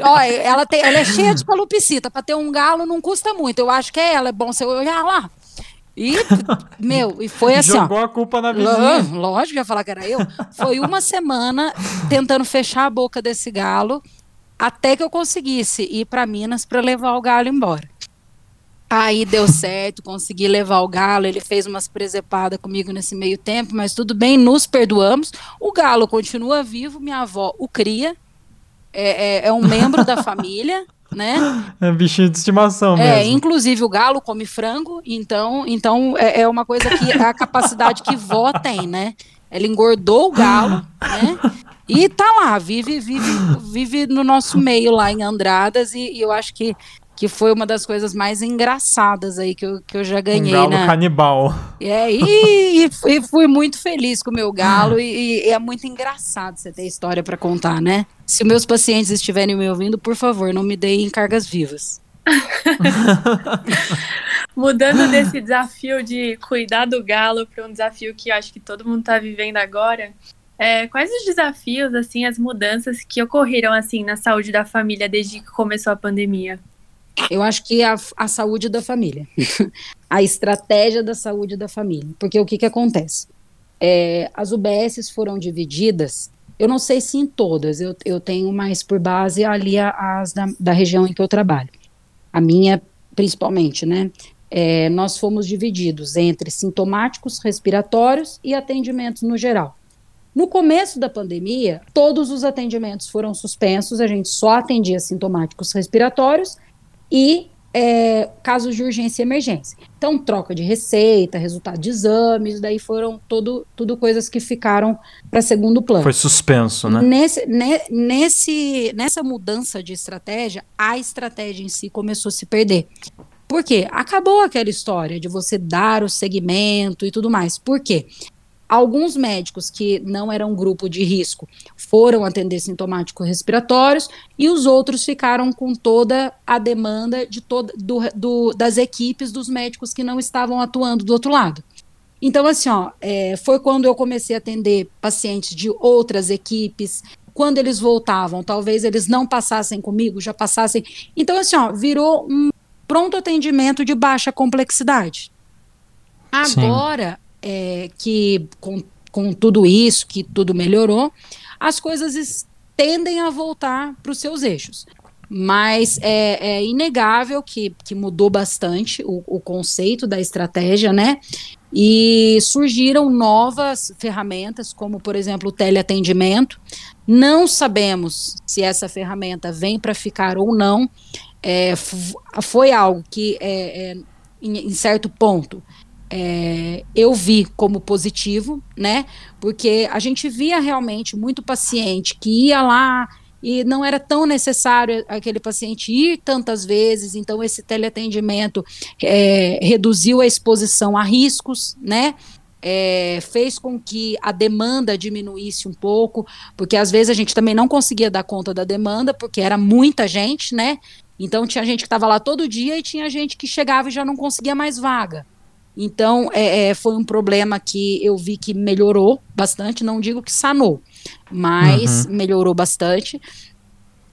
olha, [laughs] ela, tem, ela é cheia de calopsita. Para ter um galo não custa muito. Eu acho que é ela. É bom você olhar lá. E, meu, e foi assim, ó. Jogou a culpa na vizinha. Lógico ia falar que era eu. Foi uma semana tentando fechar a boca desse galo até que eu conseguisse ir para Minas para levar o galo embora. Aí deu certo, consegui levar o galo. Ele fez umas presepadas comigo nesse meio tempo, mas tudo bem, nos perdoamos. O galo continua vivo, minha avó o cria, é, é- é um membro da [laughs] família, né? É bichinho de estimação É, mesmo. inclusive o galo come frango, então, então é, é uma coisa que a capacidade que vó tem, né? Ela engordou o galo, né? E tá lá, vive, vive, vive no nosso meio lá em Andradas, e, e eu acho que, que foi uma das coisas mais engraçadas aí que eu, que eu já Um ganhei, galo né? canibal. É, e, [laughs] e fui- fui muito feliz com o meu galo e, e é muito engraçado você ter história para contar, né? Se meus pacientes estiverem me ouvindo, por favor, não me deem cargas vivas. [laughs] Mudando desse desafio de cuidar do galo para um desafio que eu acho que todo mundo está vivendo agora, é, quais os desafios, assim, as mudanças que ocorreram, assim, na saúde da família desde que começou a pandemia? Eu acho que a, a saúde da família, [laughs] a estratégia da saúde da família, porque o que, que acontece? É, as UBSs foram divididas, eu não sei se em todas, eu, eu tenho mais por base ali as da, da região em que eu trabalho, a minha principalmente, né? É, nós fomos divididos entre sintomáticos respiratórios e atendimentos no geral. No começo da pandemia, todos os atendimentos foram suspensos, a gente só atendia sintomáticos respiratórios e é, casos de urgência e emergência. Então, troca de receita, resultado de exames, daí foram todo, tudo coisas que ficaram para segundo plano. Foi suspenso, né? Nesse, ne- nesse, nessa mudança de estratégia, a estratégia em si começou a se perder. Por quê? Acabou aquela história de você dar o segmento e tudo mais. Por quê? Alguns médicos que não eram grupo de risco foram atender sintomáticos respiratórios e os outros ficaram com toda a demanda de toda, do, do- das equipes dos médicos que não estavam atuando do outro lado. Então, assim, ó, é, foi quando eu comecei a atender pacientes de outras equipes. Quando eles voltavam, talvez eles não passassem comigo, já passassem. Então, assim, ó, virou um pronto atendimento de baixa complexidade. Sim. É, que com, com tudo isso, que tudo melhorou, as coisas tendem a voltar para os seus eixos. Mas é, é inegável que, que mudou bastante o, o conceito da estratégia, né? E surgiram novas ferramentas, como, por exemplo, o teleatendimento. Não sabemos se essa ferramenta vem para ficar ou não. É, foi algo que, é, é, em, em certo ponto, é, eu vi como positivo, né? Porque a gente via realmente muito paciente que ia lá e não era tão necessário aquele paciente ir tantas vezes, então esse teleatendimento é, reduziu a exposição a riscos, né? É, fez com que a demanda diminuísse um pouco, porque às vezes a gente também não conseguia dar conta da demanda, porque era muita gente, né? Então tinha gente que estava lá todo dia e tinha gente que chegava e já não conseguia mais vaga. Então é, é, foi um problema que eu vi que melhorou bastante, não digo que sanou, mas melhorou bastante.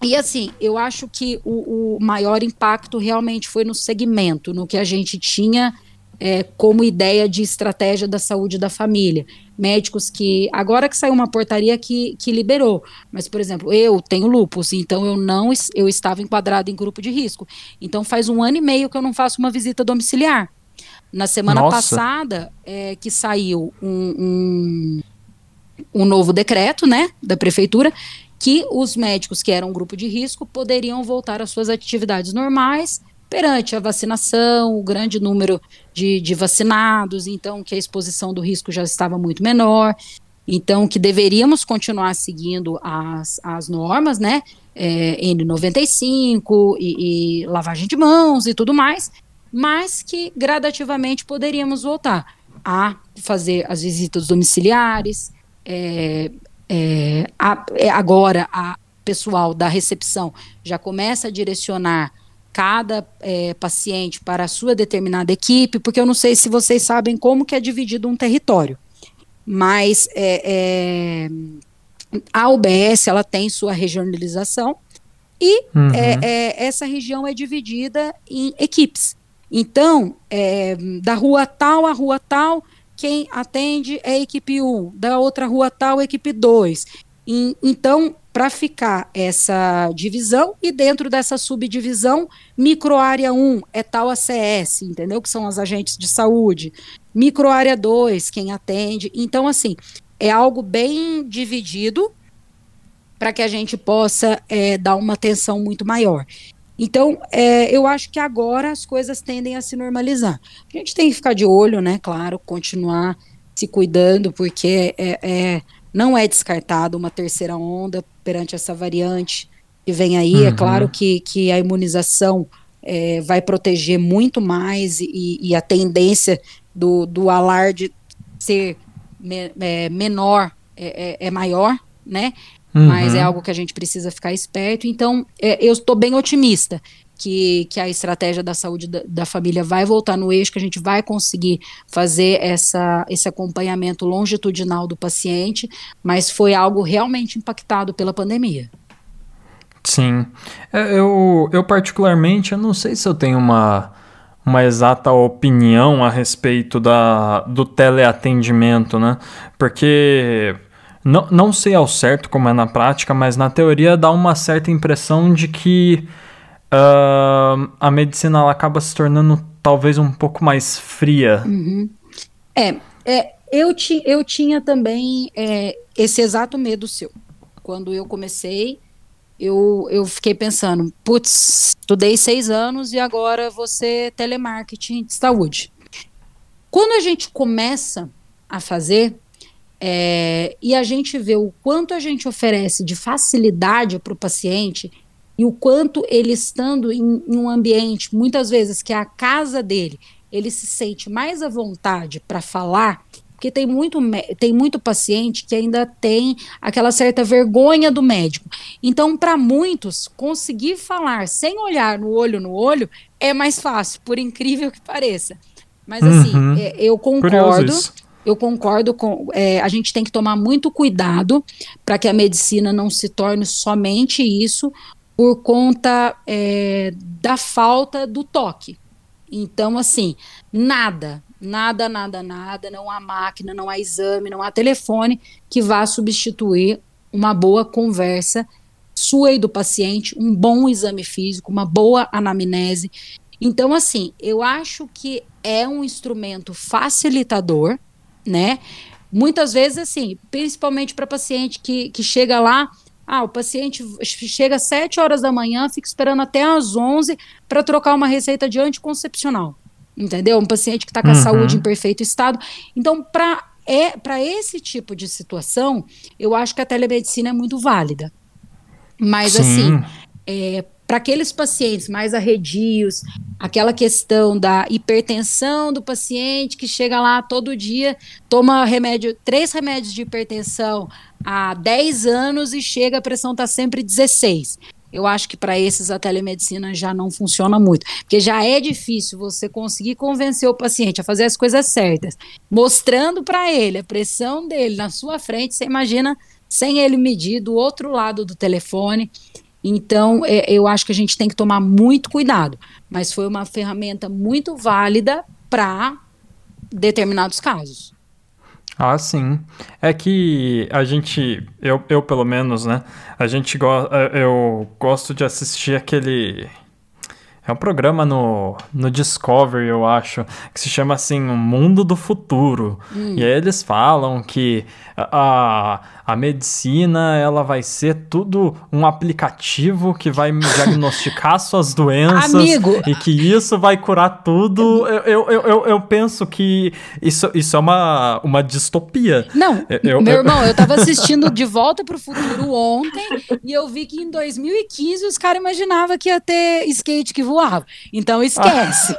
E assim, eu acho que o, o, maior impacto realmente foi no segmento, no que a gente tinha é, como ideia de estratégia da saúde da família. Médicos que. Agora que saiu uma portaria que, que liberou, mas, por exemplo, eu tenho lupus, então eu não eu estava enquadrado em grupo de risco. Então faz um ano e meio que eu não faço uma visita domiciliar. Na semana Nossa. passada, é, que saiu um, um, um novo decreto, né, da prefeitura, que os médicos que eram grupo de risco poderiam voltar às suas atividades normais perante a vacinação, o grande número de, de vacinados, então que a exposição do risco já estava muito menor, então que deveríamos continuar seguindo as, as normas, né, é, N95 e, e lavagem de mãos e tudo mais, mas que gradativamente poderíamos voltar a fazer as visitas domiciliares, é, é, a, é, agora a pessoal da recepção já começa a direcionar cada é, paciente para a sua determinada equipe, porque eu não sei se vocês sabem como que é dividido um território, mas é, é, a UBS ela tem sua regionalização e uhum. É, essa região é dividida em equipes. Então, é, da rua tal a rua tal, quem atende é a equipe 1, da outra rua tal, equipe 2. E, então, para ficar essa divisão, e dentro dessa subdivisão, microárea 1 é tal ACS, entendeu? Que são as agentes de saúde. Microárea 2, quem atende. Então, assim, é algo bem dividido para que a gente possa é, dar uma atenção muito maior. Então, é, eu acho que agora as coisas tendem a se normalizar. A gente tem que ficar de olho, né? Claro, continuar se cuidando, porque é, é não é descartado uma terceira onda perante essa variante que vem aí. É uhum. É claro que, que a imunização é, vai proteger muito mais e, e, a tendência do, do alarde ser me, é, menor é, é, é maior, né? Uhum. mas é algo que a gente precisa ficar esperto. Então, é, eu estou bem otimista que, que a estratégia da saúde da, da, família vai voltar no eixo, que a gente vai conseguir fazer essa, esse acompanhamento longitudinal do paciente, mas foi algo realmente impactado pela pandemia. Sim. É, eu, eu particularmente, eu não sei se eu tenho uma, uma exata opinião a respeito da, do teleatendimento, né? Porque não, não sei ao certo como é na prática, mas na teoria dá uma certa impressão de que uh, a medicina ela acaba se tornando talvez um pouco mais fria. Uhum. É, é eu, ti, eu tinha também é, esse exato medo seu. Quando eu comecei, eu, eu fiquei pensando, putz, estudei seis anos e agora você telemarketing de saúde. Quando a gente começa a fazer, é, e a gente vê o quanto a gente oferece de facilidade para o paciente e o quanto ele estando em, em, um ambiente, muitas vezes que é a casa dele, ele se sente mais à vontade para falar, porque tem muito, tem muito paciente que ainda tem aquela certa vergonha do médico. Então, para muitos, conseguir falar sem olhar no olho no olho é mais fácil, por incrível que pareça. Mas assim, uhum. é, eu concordo eu concordo com. É, a gente tem que tomar muito cuidado para que a medicina não se torne somente isso por conta é, da falta do toque. Então, assim, nada, nada, nada, nada, não há máquina, não há exame, não há telefone que vá substituir uma boa conversa sua e do paciente, um bom exame físico, uma boa anamnese. Então, assim, eu acho que é um instrumento facilitador, né? Muitas vezes, assim, principalmente para paciente que, que chega lá, ah, o paciente chega às 7 horas da manhã, fica esperando até às 11 para trocar uma receita de anticoncepcional, entendeu? Um paciente que está com a uhum. saúde em perfeito estado. Então, para é, para esse tipo de situação, eu acho que a telemedicina é muito válida. Mas, Sim. assim, é, para aqueles pacientes mais arredios, aquela questão da hipertensão do paciente que chega lá todo dia, toma remédio, três remédios de hipertensão há 10 anos e chega, a pressão está sempre 16. Eu acho que para esses a telemedicina já não funciona muito, porque já é difícil você conseguir convencer o paciente a fazer as coisas certas, mostrando para ele a pressão dele na sua frente, você imagina sem ele medir do outro lado do telefone. Então, é, eu acho que a gente tem que tomar muito cuidado. Mas foi uma ferramenta muito válida para determinados casos. Ah, sim. É que a gente, eu, eu pelo menos, né? A gente go eu gosto de assistir aquele é um programa no, no Discovery, eu acho, que se chama assim, O Mundo do Futuro. Hum. E aí eles falam que a, a medicina ela vai ser tudo um aplicativo que vai diagnosticar [laughs] suas doenças Amigo. e que isso vai curar tudo. Eu, eu, eu, eu, penso que isso, isso é uma, uma distopia. Não, eu, meu irmão, eu tava [laughs] assistindo De Volta para o Futuro ontem e eu vi que em 2015 os caras imaginavam que ia ter skate que voava. Então esquece.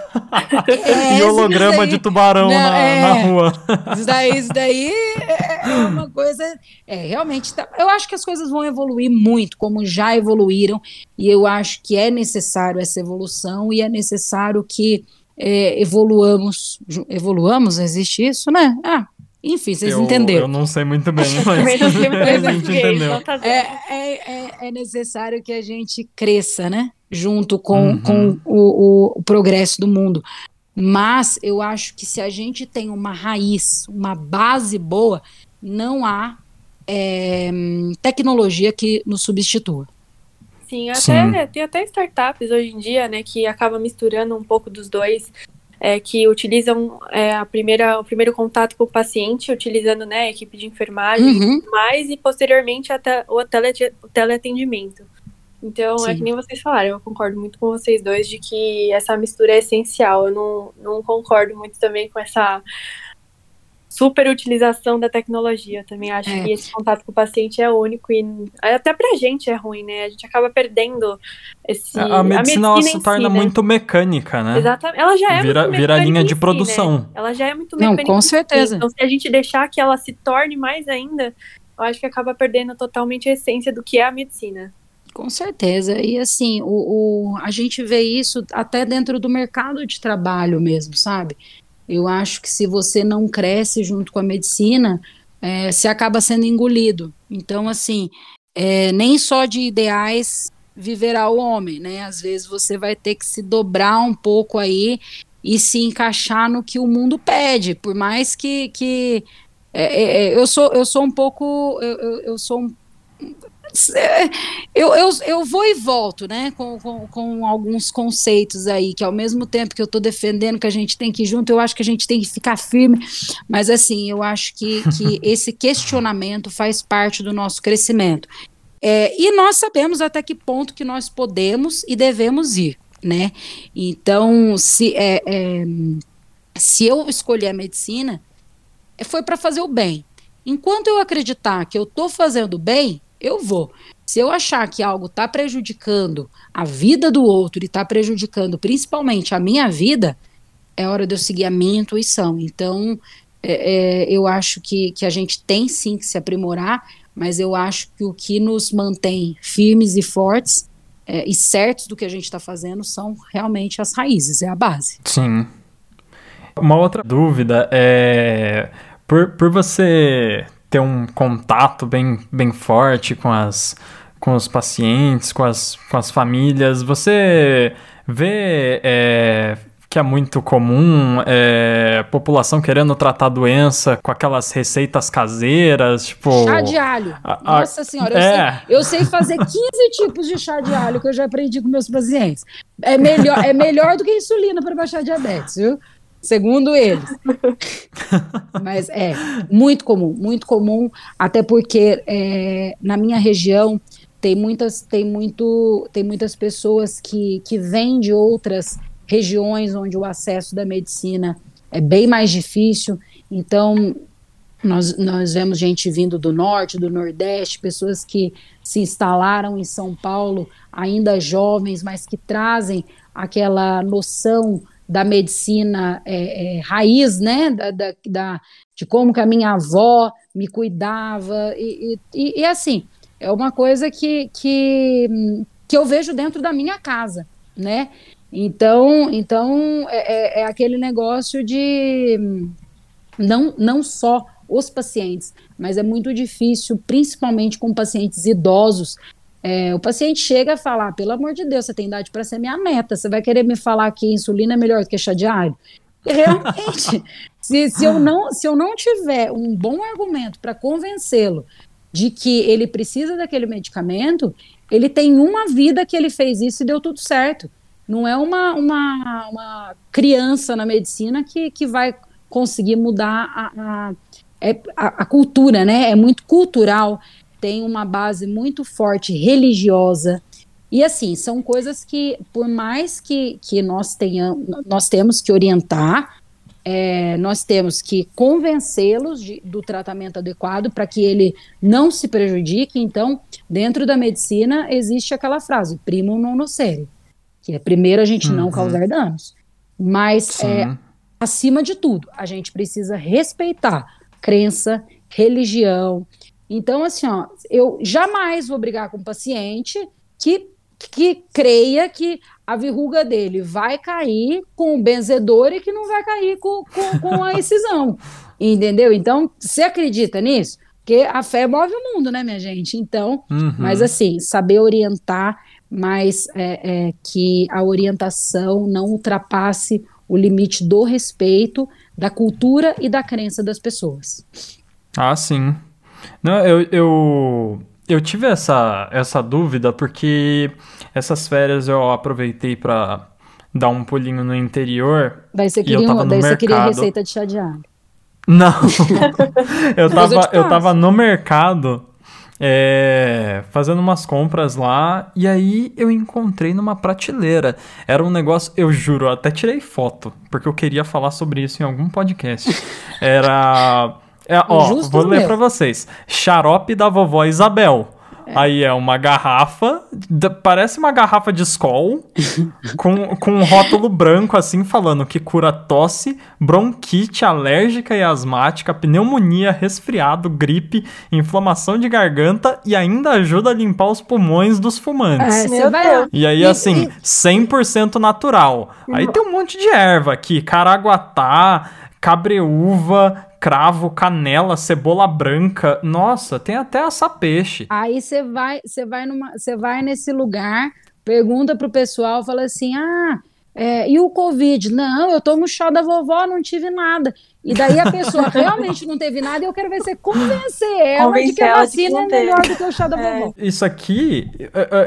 [laughs] e holograma de tubarão Não, na, é, na, rua. Isso daí, isso daí é, é uma coisa. É, realmente, tá, eu acho que as coisas vão evoluir muito, como já evoluíram, e eu acho que é necessário essa evolução e é necessário que é, evoluamos. Evoluamos, existe isso, né? Ah, enfim, vocês eu, entenderam. Eu não sei muito bem, [laughs] mas, mas [laughs] a gente entendeu. Tá é, é, é, é, necessário que a gente cresça, né? Junto com, uhum. com o, o, o, progresso do mundo. Mas eu acho que se a gente tem uma raiz, uma base boa, não há é, tecnologia que nos substitua. Sim, até, Sim. tem até startups hoje em dia, né, que acaba misturando um pouco dos dois é, que utilizam é, a primeira, o primeiro contato com o paciente, utilizando né, a equipe de enfermagem, uhum. mais e posteriormente até o, tele, o teleatendimento. Então, Sim. é que nem vocês falaram, eu concordo muito com vocês dois de que essa mistura é essencial. Eu não, não concordo muito também com essa super utilização da tecnologia. também acho é. que esse contato com o paciente é único e até pra gente é ruim, né? A gente acaba perdendo esse. A, a medicina, a medicina se torna si, né? muito mecânica, né? Exatamente. Ela já é vira, muito vira linha de si, produção. Né? Ela já é muito mecânica. Não, com certeza. Si. Então, se a gente deixar que ela se torne mais ainda, eu acho que acaba perdendo totalmente a essência do que é a medicina. Com certeza. E assim, o, o, a gente vê isso até dentro do mercado de trabalho mesmo, sabe? Eu acho que se você não cresce junto com a medicina, é, você acaba sendo engolido. Então, assim, é, nem só de ideais viverá o homem, né? Às vezes você vai ter que se dobrar um pouco aí e se encaixar no que o mundo pede, por mais que, que é, é, é eu sou eu sou um pouco eu, eu, eu sou um, eu, eu, eu vou e volto, né, com, com, com, alguns conceitos aí, que ao mesmo tempo que eu estou defendendo que a gente tem que ir junto, eu acho que a gente tem que ficar firme, mas assim, eu acho que, que [laughs] esse questionamento faz parte do nosso crescimento. É, e nós sabemos até que ponto que nós podemos e devemos ir, né? Então, se, é, é, se eu escolher a medicina, foi para fazer o bem. Enquanto eu acreditar que eu estou fazendo bem, eu vou. Se eu achar que algo está prejudicando a vida do outro e está prejudicando principalmente a minha vida, é hora de eu seguir a minha intuição. Então, é, é, eu acho que, que a gente tem sim que se aprimorar, mas eu acho que o que nos mantém firmes e fortes é, e certos do que a gente está fazendo são realmente as raízes, é a base. Sim. Uma outra dúvida é. Por, por você ter um contato bem, bem forte com as com os pacientes, com as, com as famílias. Você vê é, que é muito comum é, população querendo tratar doença com aquelas receitas caseiras, tipo... Chá de alho. A, Nossa senhora, eu, é. sei, eu sei fazer 15 [laughs] tipos de chá de alho que eu já aprendi com meus pacientes. É melhor, é melhor do que insulina para baixar diabetes, viu? Segundo eles. [laughs] Mas é muito comum, muito comum, até porque é, na minha região tem muitas, tem muito, tem muitas pessoas que, que vêm de outras regiões onde o acesso da medicina é bem mais difícil. Então, nós, nós vemos gente vindo do norte, do nordeste, pessoas que se instalaram em São Paulo, ainda jovens, mas que trazem aquela noção da medicina é, é, raiz, né, da, da, da, de como que a minha avó me cuidava, e, e, e, assim, é uma coisa que, que, que eu vejo dentro da minha casa, né, então, então é, é, é aquele negócio de não, não só os pacientes, mas é muito difícil, principalmente com pacientes idosos, É, o paciente chega a falar, pelo amor de Deus, você tem idade para ser minha neta, você vai querer me falar que insulina é melhor do que chá diário? Realmente, [laughs] se, se, eu não, se eu não tiver um bom argumento para convencê-lo de que ele precisa daquele medicamento, ele tem uma vida que ele fez isso e deu tudo certo. Não é uma, uma, uma criança na medicina que, que vai conseguir mudar a, a, é, a, a cultura, né? É muito cultural, tem uma base muito forte religiosa. E assim, são coisas que, por mais que, que nós tenhamos, nós temos que orientar, é, nós temos que convencê-los do tratamento adequado para que ele não se prejudique. Então, dentro da medicina, existe aquela frase, primo non nocere, que é primeiro a gente uhum. não causar danos. Mas, é, acima de tudo, a gente precisa respeitar crença, religião. Então, assim, ó, eu jamais vou brigar com o paciente que que creia que a verruga dele vai cair com o benzedor e que não vai cair com, com, com a incisão. [laughs] entendeu? Então, você acredita nisso? Porque a fé move o mundo, né, minha gente? Então, uhum. mas assim, saber orientar, mas é, é, que a orientação não ultrapasse o limite do respeito, da cultura e da crença das pessoas. Ah, sim. Não, eu, eu eu tive essa, essa dúvida porque essas férias eu aproveitei para dar um pulinho no interior. Daí você queria, daí mercado. você queria receita de chá de água. Não, [laughs] eu, tava, eu, eu tava no mercado é, fazendo umas compras lá e aí eu encontrei numa prateleira. Era um negócio, eu juro, eu até tirei foto, porque eu queria falar sobre isso em algum podcast. Era é, ó, vou ler para vocês. Xarope da vovó Isabel. É. Aí é uma garrafa, parece uma garrafa de Skol, [laughs] com, com um rótulo branco assim, falando que cura tosse, bronquite alérgica e asmática, pneumonia, resfriado, gripe, inflamação de garganta e ainda ajuda a limpar os pulmões dos fumantes. É, Meu. E aí, assim, 100% natural. Aí tem um monte de erva aqui, caraguatá, cabreúva, cravo, canela, cebola branca. Nossa, tem até essa peixe. Aí você vai, você vai numa, você vai nesse lugar, pergunta pro pessoal, fala assim: "Ah, é, e o Covid? Não, eu tomo chá da vovó, não tive nada. E daí a pessoa [laughs] realmente não teve nada e eu quero ver você convencer ela Convencer de que a vacina que é melhor do que o chá da é. vovó. Isso aqui,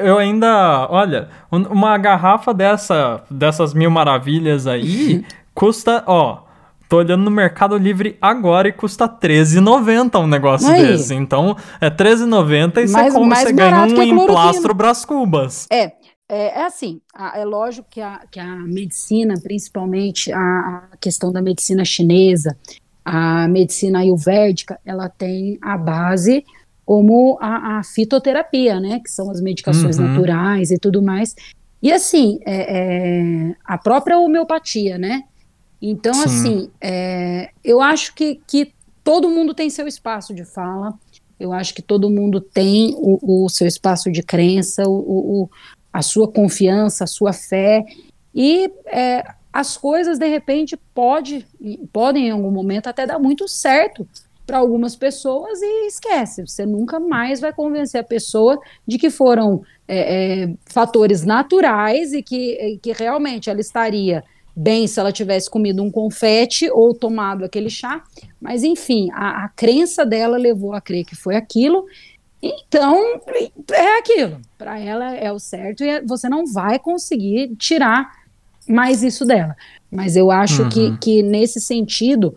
eu ainda. Olha, uma garrafa dessa, dessas mil maravilhas aí [laughs] custa, ó. Tô olhando no Mercado Livre agora e custa R$13,90 um negócio Aí. desse. Então, é R$13,90 e mais, você, você ganha um emplastro Brás Cubas. É, é, é, assim, é lógico que a, que a medicina, principalmente a, a, questão da medicina chinesa, a medicina ayurvédica, ela tem a base como a, a fitoterapia, né, que são as medicações uhum. naturais e tudo mais. E assim, é, é, a própria homeopatia, né, então, Sim. assim, é, eu acho que, que todo mundo tem seu espaço de fala, eu acho que todo mundo tem o, o seu espaço de crença, o, o, a sua confiança, a sua fé, e é, as coisas, de repente, pode, podem em algum momento até dar muito certo para algumas pessoas e esquece, você nunca mais vai convencer a pessoa de que foram é, é, fatores naturais e que, que realmente ela estaria bem se ela tivesse comido um confete ou tomado aquele chá, mas enfim, a, a crença dela levou a crer que foi aquilo, então é aquilo, para ela é o certo e é, você não vai conseguir tirar mais isso dela. Mas eu acho uhum. que, que nesse sentido,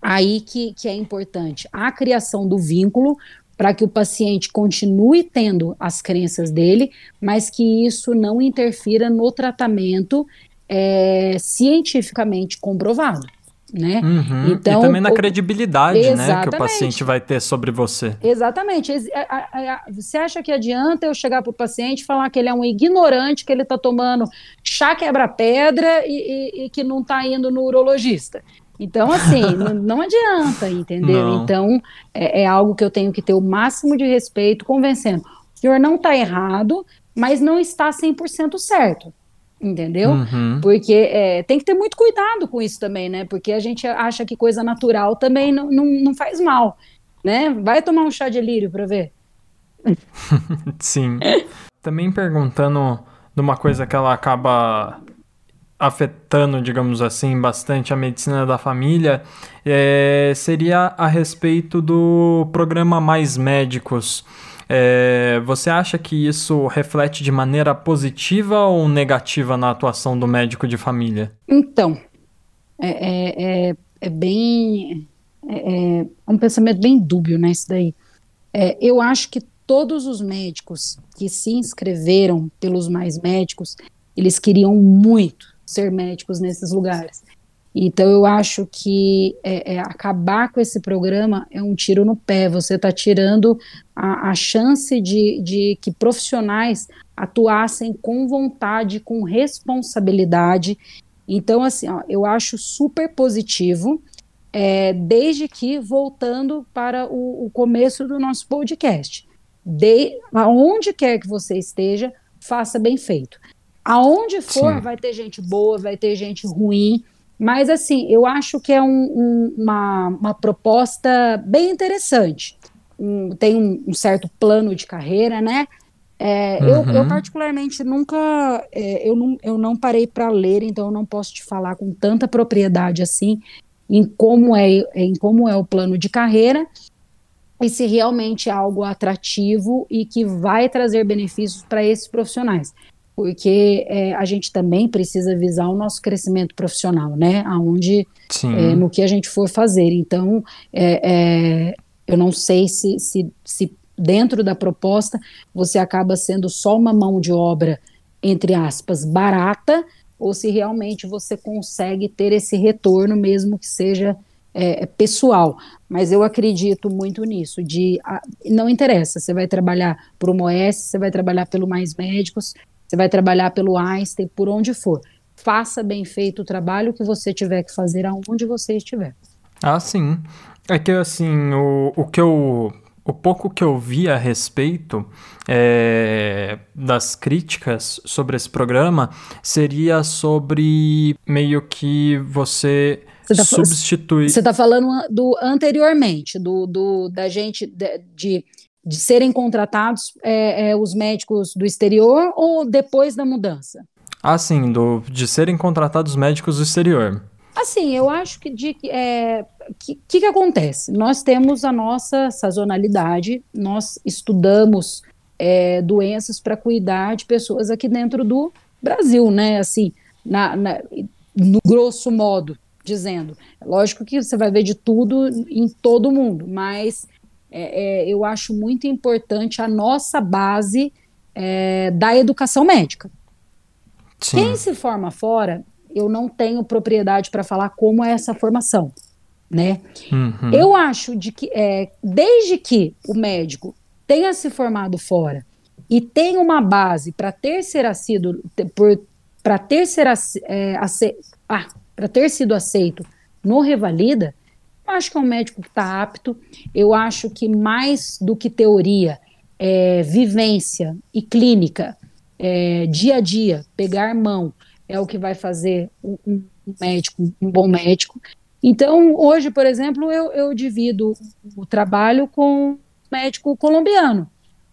aí que, que é importante a criação do vínculo para que o paciente continue tendo as crenças dele, mas que isso não interfira no tratamento é, cientificamente comprovado. Né? Uhum. Então, e também na credibilidade né, que o paciente vai ter sobre você. Exatamente. Você acha que adianta eu chegar para o paciente e falar que ele é um ignorante, que ele está tomando chá quebra-pedra e, e, e, que não está indo no urologista? Então, assim, [laughs] não, adianta, entendeu? Não. Então, é, é, algo que eu tenho que ter o máximo de respeito, convencendo. O senhor não está errado, mas não está 100% certo entendeu? Uhum. Porque é, tem que ter muito cuidado com isso também, né? Porque a gente acha que coisa natural também não, não, não faz mal, né? Vai tomar um chá de lírio para ver. [laughs] Sim. Também perguntando de uma coisa que ela acaba afetando, digamos assim, bastante a medicina da família, é, seria a respeito do programa Mais Médicos. É, você acha que isso reflete de maneira positiva ou negativa na atuação do médico de família? Então, é, é, é, é bem. É, é, um pensamento bem dúbio, né? Isso daí. É, eu acho que todos os médicos que se inscreveram pelos Mais Médicos, eles queriam muito ser médicos nesses lugares. Então eu acho que é, é, acabar com esse programa é um tiro no pé. Você está tirando a, a chance de, de, que profissionais atuassem com vontade, com responsabilidade. Então assim, ó, eu acho super positivo. É, desde que voltando para o, o começo do nosso podcast, de aonde quer que você esteja, faça bem feito. Aonde for, Sim. vai ter gente boa, vai ter gente ruim. Mas, assim, eu acho que é um, um, uma, uma proposta bem interessante. Um, tem um, certo plano de carreira, né? É, uhum. eu, eu, particularmente, nunca. É, eu, não, eu não parei para ler, então eu não posso te falar com tanta propriedade assim em como é, em como é o plano de carreira e se realmente é algo atrativo e que vai trazer benefícios para esses profissionais porque é, a gente também precisa visar o nosso crescimento profissional, né? Aonde, é, no que a gente for fazer. Então, é, é, eu não sei se, se, se dentro da proposta você acaba sendo só uma mão de obra, entre aspas, barata, ou se realmente você consegue ter esse retorno, mesmo que seja é, pessoal. Mas eu acredito muito nisso, de a, não interessa, você vai trabalhar por uma OS, você vai trabalhar pelo Mais Médicos, você vai trabalhar pelo Einstein, por onde for. Faça bem feito o trabalho que você tiver que fazer aonde você estiver. Ah, sim. É que, assim, o, o que eu o pouco que eu vi a respeito é, das críticas sobre esse programa seria sobre meio que você, você tá, substituir. Você está falando do anteriormente, do, do da gente de, de de serem contratados é, é, os médicos do exterior ou depois da mudança? Ah, sim, do, de serem contratados médicos do exterior. Assim, eu acho que de é, que, que, que acontece? Nós temos a nossa sazonalidade, nós estudamos é, doenças para cuidar de pessoas aqui dentro do Brasil, né? Assim, na, na, no grosso modo, dizendo. Lógico que você vai ver de tudo em todo mundo, mas é, é, eu acho muito importante a nossa base é, da educação médica. Sim. Quem se forma fora, eu não tenho propriedade para falar como é essa formação, né? Uhum. Eu acho de que é, desde que o médico tenha se formado fora e tenha uma base para ter ser sido para ter ser é, ah, ter sido aceito no Revalida, acho que é um médico que está apto. Eu acho que mais do que teoria, é, vivência e clínica, é, dia a dia, pegar mão, é o que vai fazer um, um médico, um bom médico. Então, hoje, por exemplo, eu, eu divido o trabalho com um médico colombiano.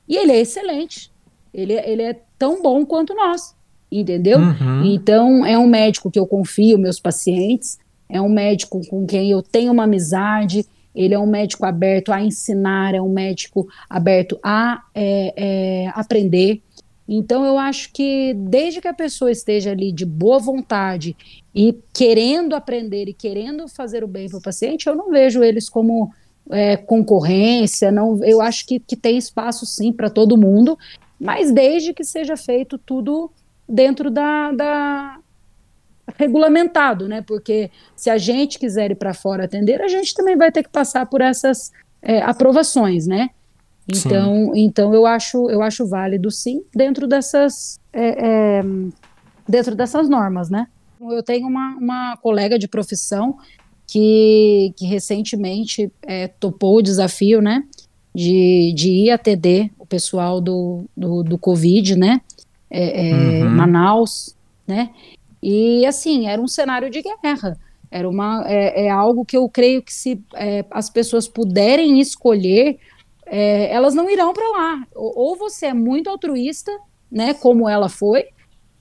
E ele é excelente. Ele, é, ele é tão bom quanto nós, entendeu? Uhum. Então, é um médico que eu confio meus pacientes é um médico com quem eu tenho uma amizade, ele é um médico aberto a ensinar, é um médico aberto a é, é, aprender. Então, eu acho que desde que a pessoa esteja ali de boa vontade e querendo aprender e querendo fazer o bem para o paciente, eu não vejo eles como é, concorrência. Não, eu acho que, que tem espaço sim para todo mundo, mas desde que seja feito tudo dentro da, da, regulamentado, né? Porque se a gente quiser ir para fora atender, a gente também vai ter que passar por essas é, aprovações, né? Então, então eu acho eu acho válido sim dentro dessas é, é, dentro dessas normas, né? Eu tenho uma, uma colega de profissão que, que recentemente é, topou o desafio, né? De, de ir atender o pessoal do, do, do Covid, né? É, é, uhum. Manaus, né? E assim, era um cenário de guerra. Era uma, é, é algo que eu creio que se é, as pessoas puderem escolher, é, elas não irão para lá. Ou, você é muito altruísta, né, como ela foi,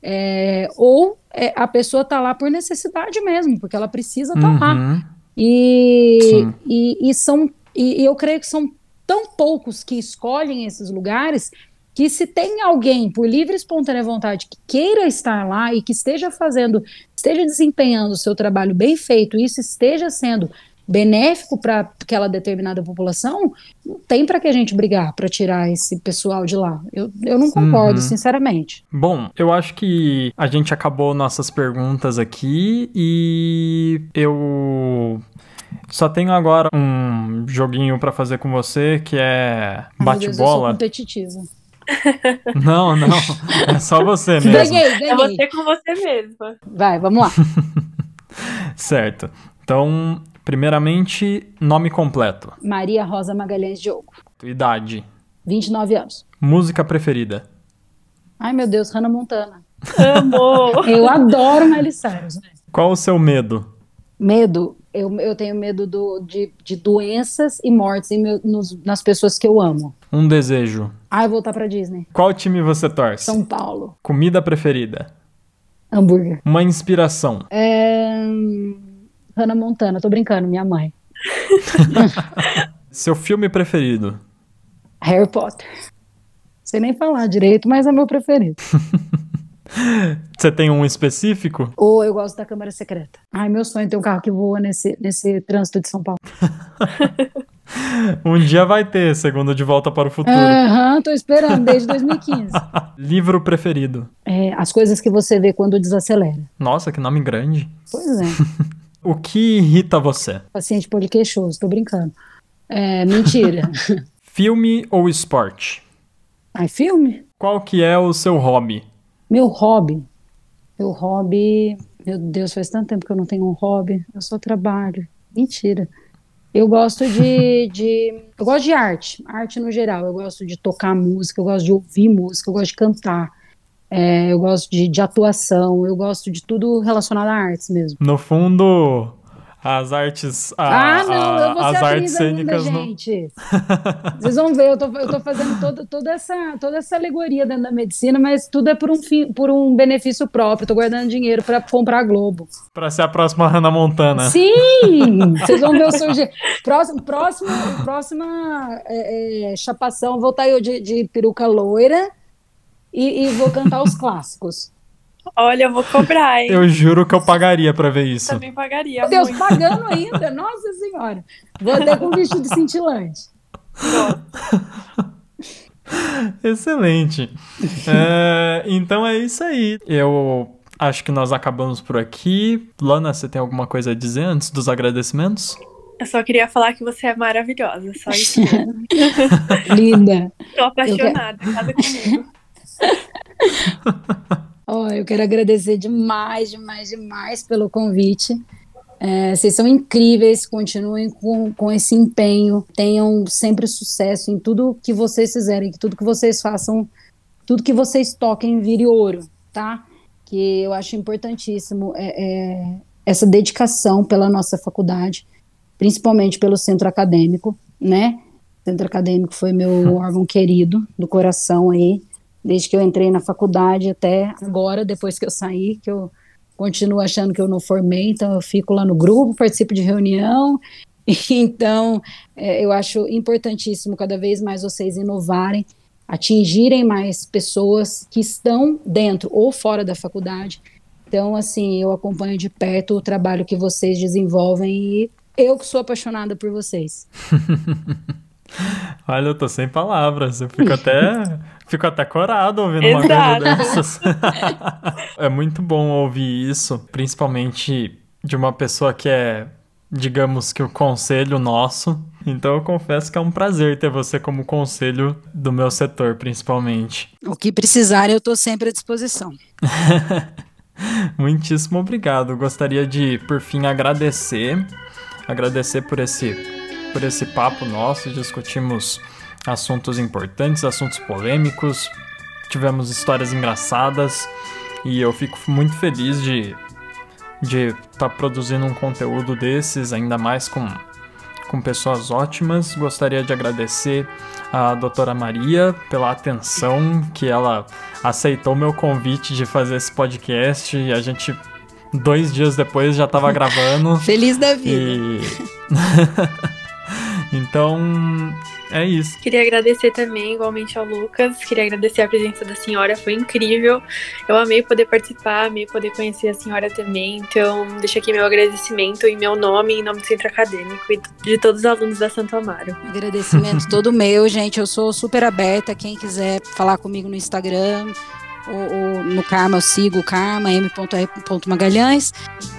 é, ou é, a pessoa está lá por necessidade mesmo, porque ela precisa estar tá uhum. lá. E, e, e, são, e, e eu creio que são tão poucos que escolhem esses lugares que se tem alguém por livre e espontânea vontade que queira estar lá e que esteja fazendo, esteja desempenhando o seu trabalho bem feito, e isso esteja sendo benéfico para aquela determinada população, não tem para que a gente brigar para tirar esse pessoal de lá. Eu, eu não concordo, uhum. sinceramente. Bom, eu acho que a gente acabou nossas perguntas aqui e eu só tenho agora um joguinho para fazer com você que é bate-bola. competitiva. Não, não. É só você mesmo. Ganhei, ganhei. É você com você mesmo. Vai, vamos lá. [laughs] certo. Então, Primeiramente, nome completo. Maria Rosa Magalhães Diogo. Idade. 29 anos. Música preferida. Ai, meu Deus, Hannah Montana. Amo! Eu adoro Miley Cyrus. Qual o seu medo? Medo? Eu, eu tenho medo do, de, de doenças e mortes meu, nos, nas pessoas que eu amo. Um desejo. Ai, voltar pra Disney. Qual time você torce? São Paulo. Comida preferida? Hambúrguer. Uma inspiração? É... Hannah Montana, tô brincando, minha mãe. [laughs] Seu filme preferido? Harry Potter. Sei nem falar direito, mas é meu preferido. [laughs] Você tem um específico? Ou eu gosto da Câmara Secreta. Ai, meu sonho é ter um carro que voa nesse, nesse trânsito de São Paulo. [laughs] um dia vai ter, segundo De Volta para o Futuro. Aham, uhum, tô esperando, desde 2015. [laughs] Livro preferido? É, As Coisas que Você Vê Quando Desacelera. Nossa, que nome grande. Pois é. [laughs] O que irrita você? Paciente poliqueixoso, tô brincando. É, mentira. filme ou esporte? Ai, filme. Qual que é o seu hobby? Meu hobby? Meu hobby... Meu Deus, faz tanto tempo que eu não tenho um hobby. Eu só trabalho. Mentira. Eu gosto de, [laughs] de, eu gosto de arte, arte no geral. Eu gosto de tocar música, eu gosto de ouvir música, eu gosto de cantar. É, eu gosto de, de, atuação, eu gosto de tudo relacionado a artes mesmo. No fundo, as artes. A, ah, não, eu vou as artes cênicas. Ainda, gente. [laughs] Vocês vão ver, eu tô, eu tô fazendo toda, toda, essa, toda essa alegoria dentro da medicina, mas tudo é por um, fim, por um benefício próprio. Tô guardando dinheiro para comprar Globo. Para ser a próxima Hannah Montana. Sim! [laughs] Vocês vão ver o surgir. Próximo, próximo, próxima é, é, chapação, vou estar eu de, de peruca loira e, e vou cantar os clássicos. Olha, eu vou cobrar, hein? Eu juro que eu pagaria pra ver isso. Também pagaria. Meu Deus, muito. pagando ainda? Nossa Senhora. Vou até com vestido cintilante. Excelente. É, então é isso aí. Eu acho que nós acabamos por aqui. Lana, você tem alguma coisa a dizer antes dos agradecimentos? Eu só queria falar que você é maravilhosa, só isso [laughs] Linda. Tô apaixonada, eu... casa comigo. [laughs] oh, eu quero agradecer demais, demais, demais pelo convite. É, vocês são incríveis, continuem com, com esse empenho, tenham sempre sucesso em tudo que vocês fizerem, que tudo que vocês façam, tudo que vocês toquem vire ouro, tá? Que eu acho importantíssimo é, é, essa dedicação pela nossa faculdade, principalmente pelo centro acadêmico, né? O centro acadêmico foi meu [laughs] órgão querido do coração aí desde que eu entrei na faculdade até agora, depois que eu saí, que eu continuo achando que eu não formei, então eu fico lá no grupo, participo de reunião, [laughs] então é, eu acho importantíssimo cada vez mais vocês inovarem, atingirem mais pessoas que estão dentro ou fora da faculdade. Então, assim, eu acompanho de perto o trabalho que vocês desenvolvem e eu que sou apaixonada por vocês. [laughs] Olha, eu tô sem palavras, eu fico até [laughs] Fico até corado ouvindo Exato. uma coisa dessas. [laughs] [laughs] é muito bom ouvir isso, principalmente de uma pessoa que é, digamos que o conselho nosso. Então eu confesso que é um prazer ter você como conselho do meu setor, principalmente. O que precisar, eu estou sempre à disposição. [laughs] Muitíssimo obrigado. Gostaria de, por fim, agradecer, agradecer por esse, por esse papo nosso. Discutimos assuntos importantes, assuntos polêmicos, tivemos histórias engraçadas e eu fico muito feliz de de estar tá produzindo um conteúdo desses, ainda mais com com pessoas ótimas. Gostaria de agradecer a doutora Maria pela atenção que ela aceitou meu convite de fazer esse podcast e a gente dois dias depois já estava gravando. [laughs] Feliz da vida. E... [laughs] então, é isso. Queria agradecer também, igualmente ao Lucas. Queria agradecer a presença da senhora, foi incrível. Eu amei poder participar, amei poder conhecer a senhora também. Então, deixo aqui meu agradecimento em meu nome, em nome do Centro Acadêmico e de todos os alunos da Santo Amaro. Agradecimento [laughs] todo meu, gente. Eu sou super aberta. Quem quiser falar comigo no Instagram, ou, ou, no Karma eu sigo o Karma, m.r.magalhães.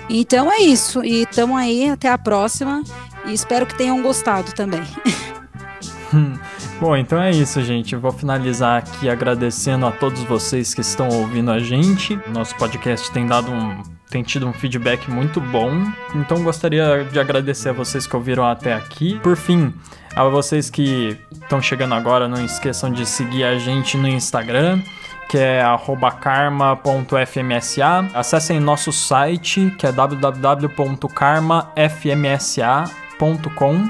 Então é isso. E estamos aí, até a próxima. E espero que tenham gostado também. [laughs] [laughs] Bom, então é isso, gente. Vou finalizar aqui agradecendo a todos vocês que estão ouvindo a gente. Nosso podcast tem dado um. Tem tido um feedback muito bom, então gostaria de agradecer a vocês que ouviram até aqui. Por fim, a vocês que estão chegando agora, não esqueçam de seguir a gente no Instagram, que é karma.fmsa. Acessem nosso site, que é www.karmafmsa.com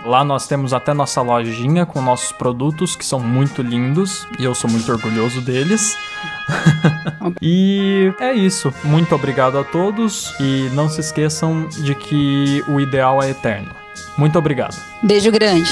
Lá nós temos até nossa lojinha com nossos produtos que são muito lindos e eu sou muito orgulhoso deles. [laughs] e é isso. Muito obrigado a todos e não se esqueçam de que o ideal é eterno. Muito obrigado. Beijo grande.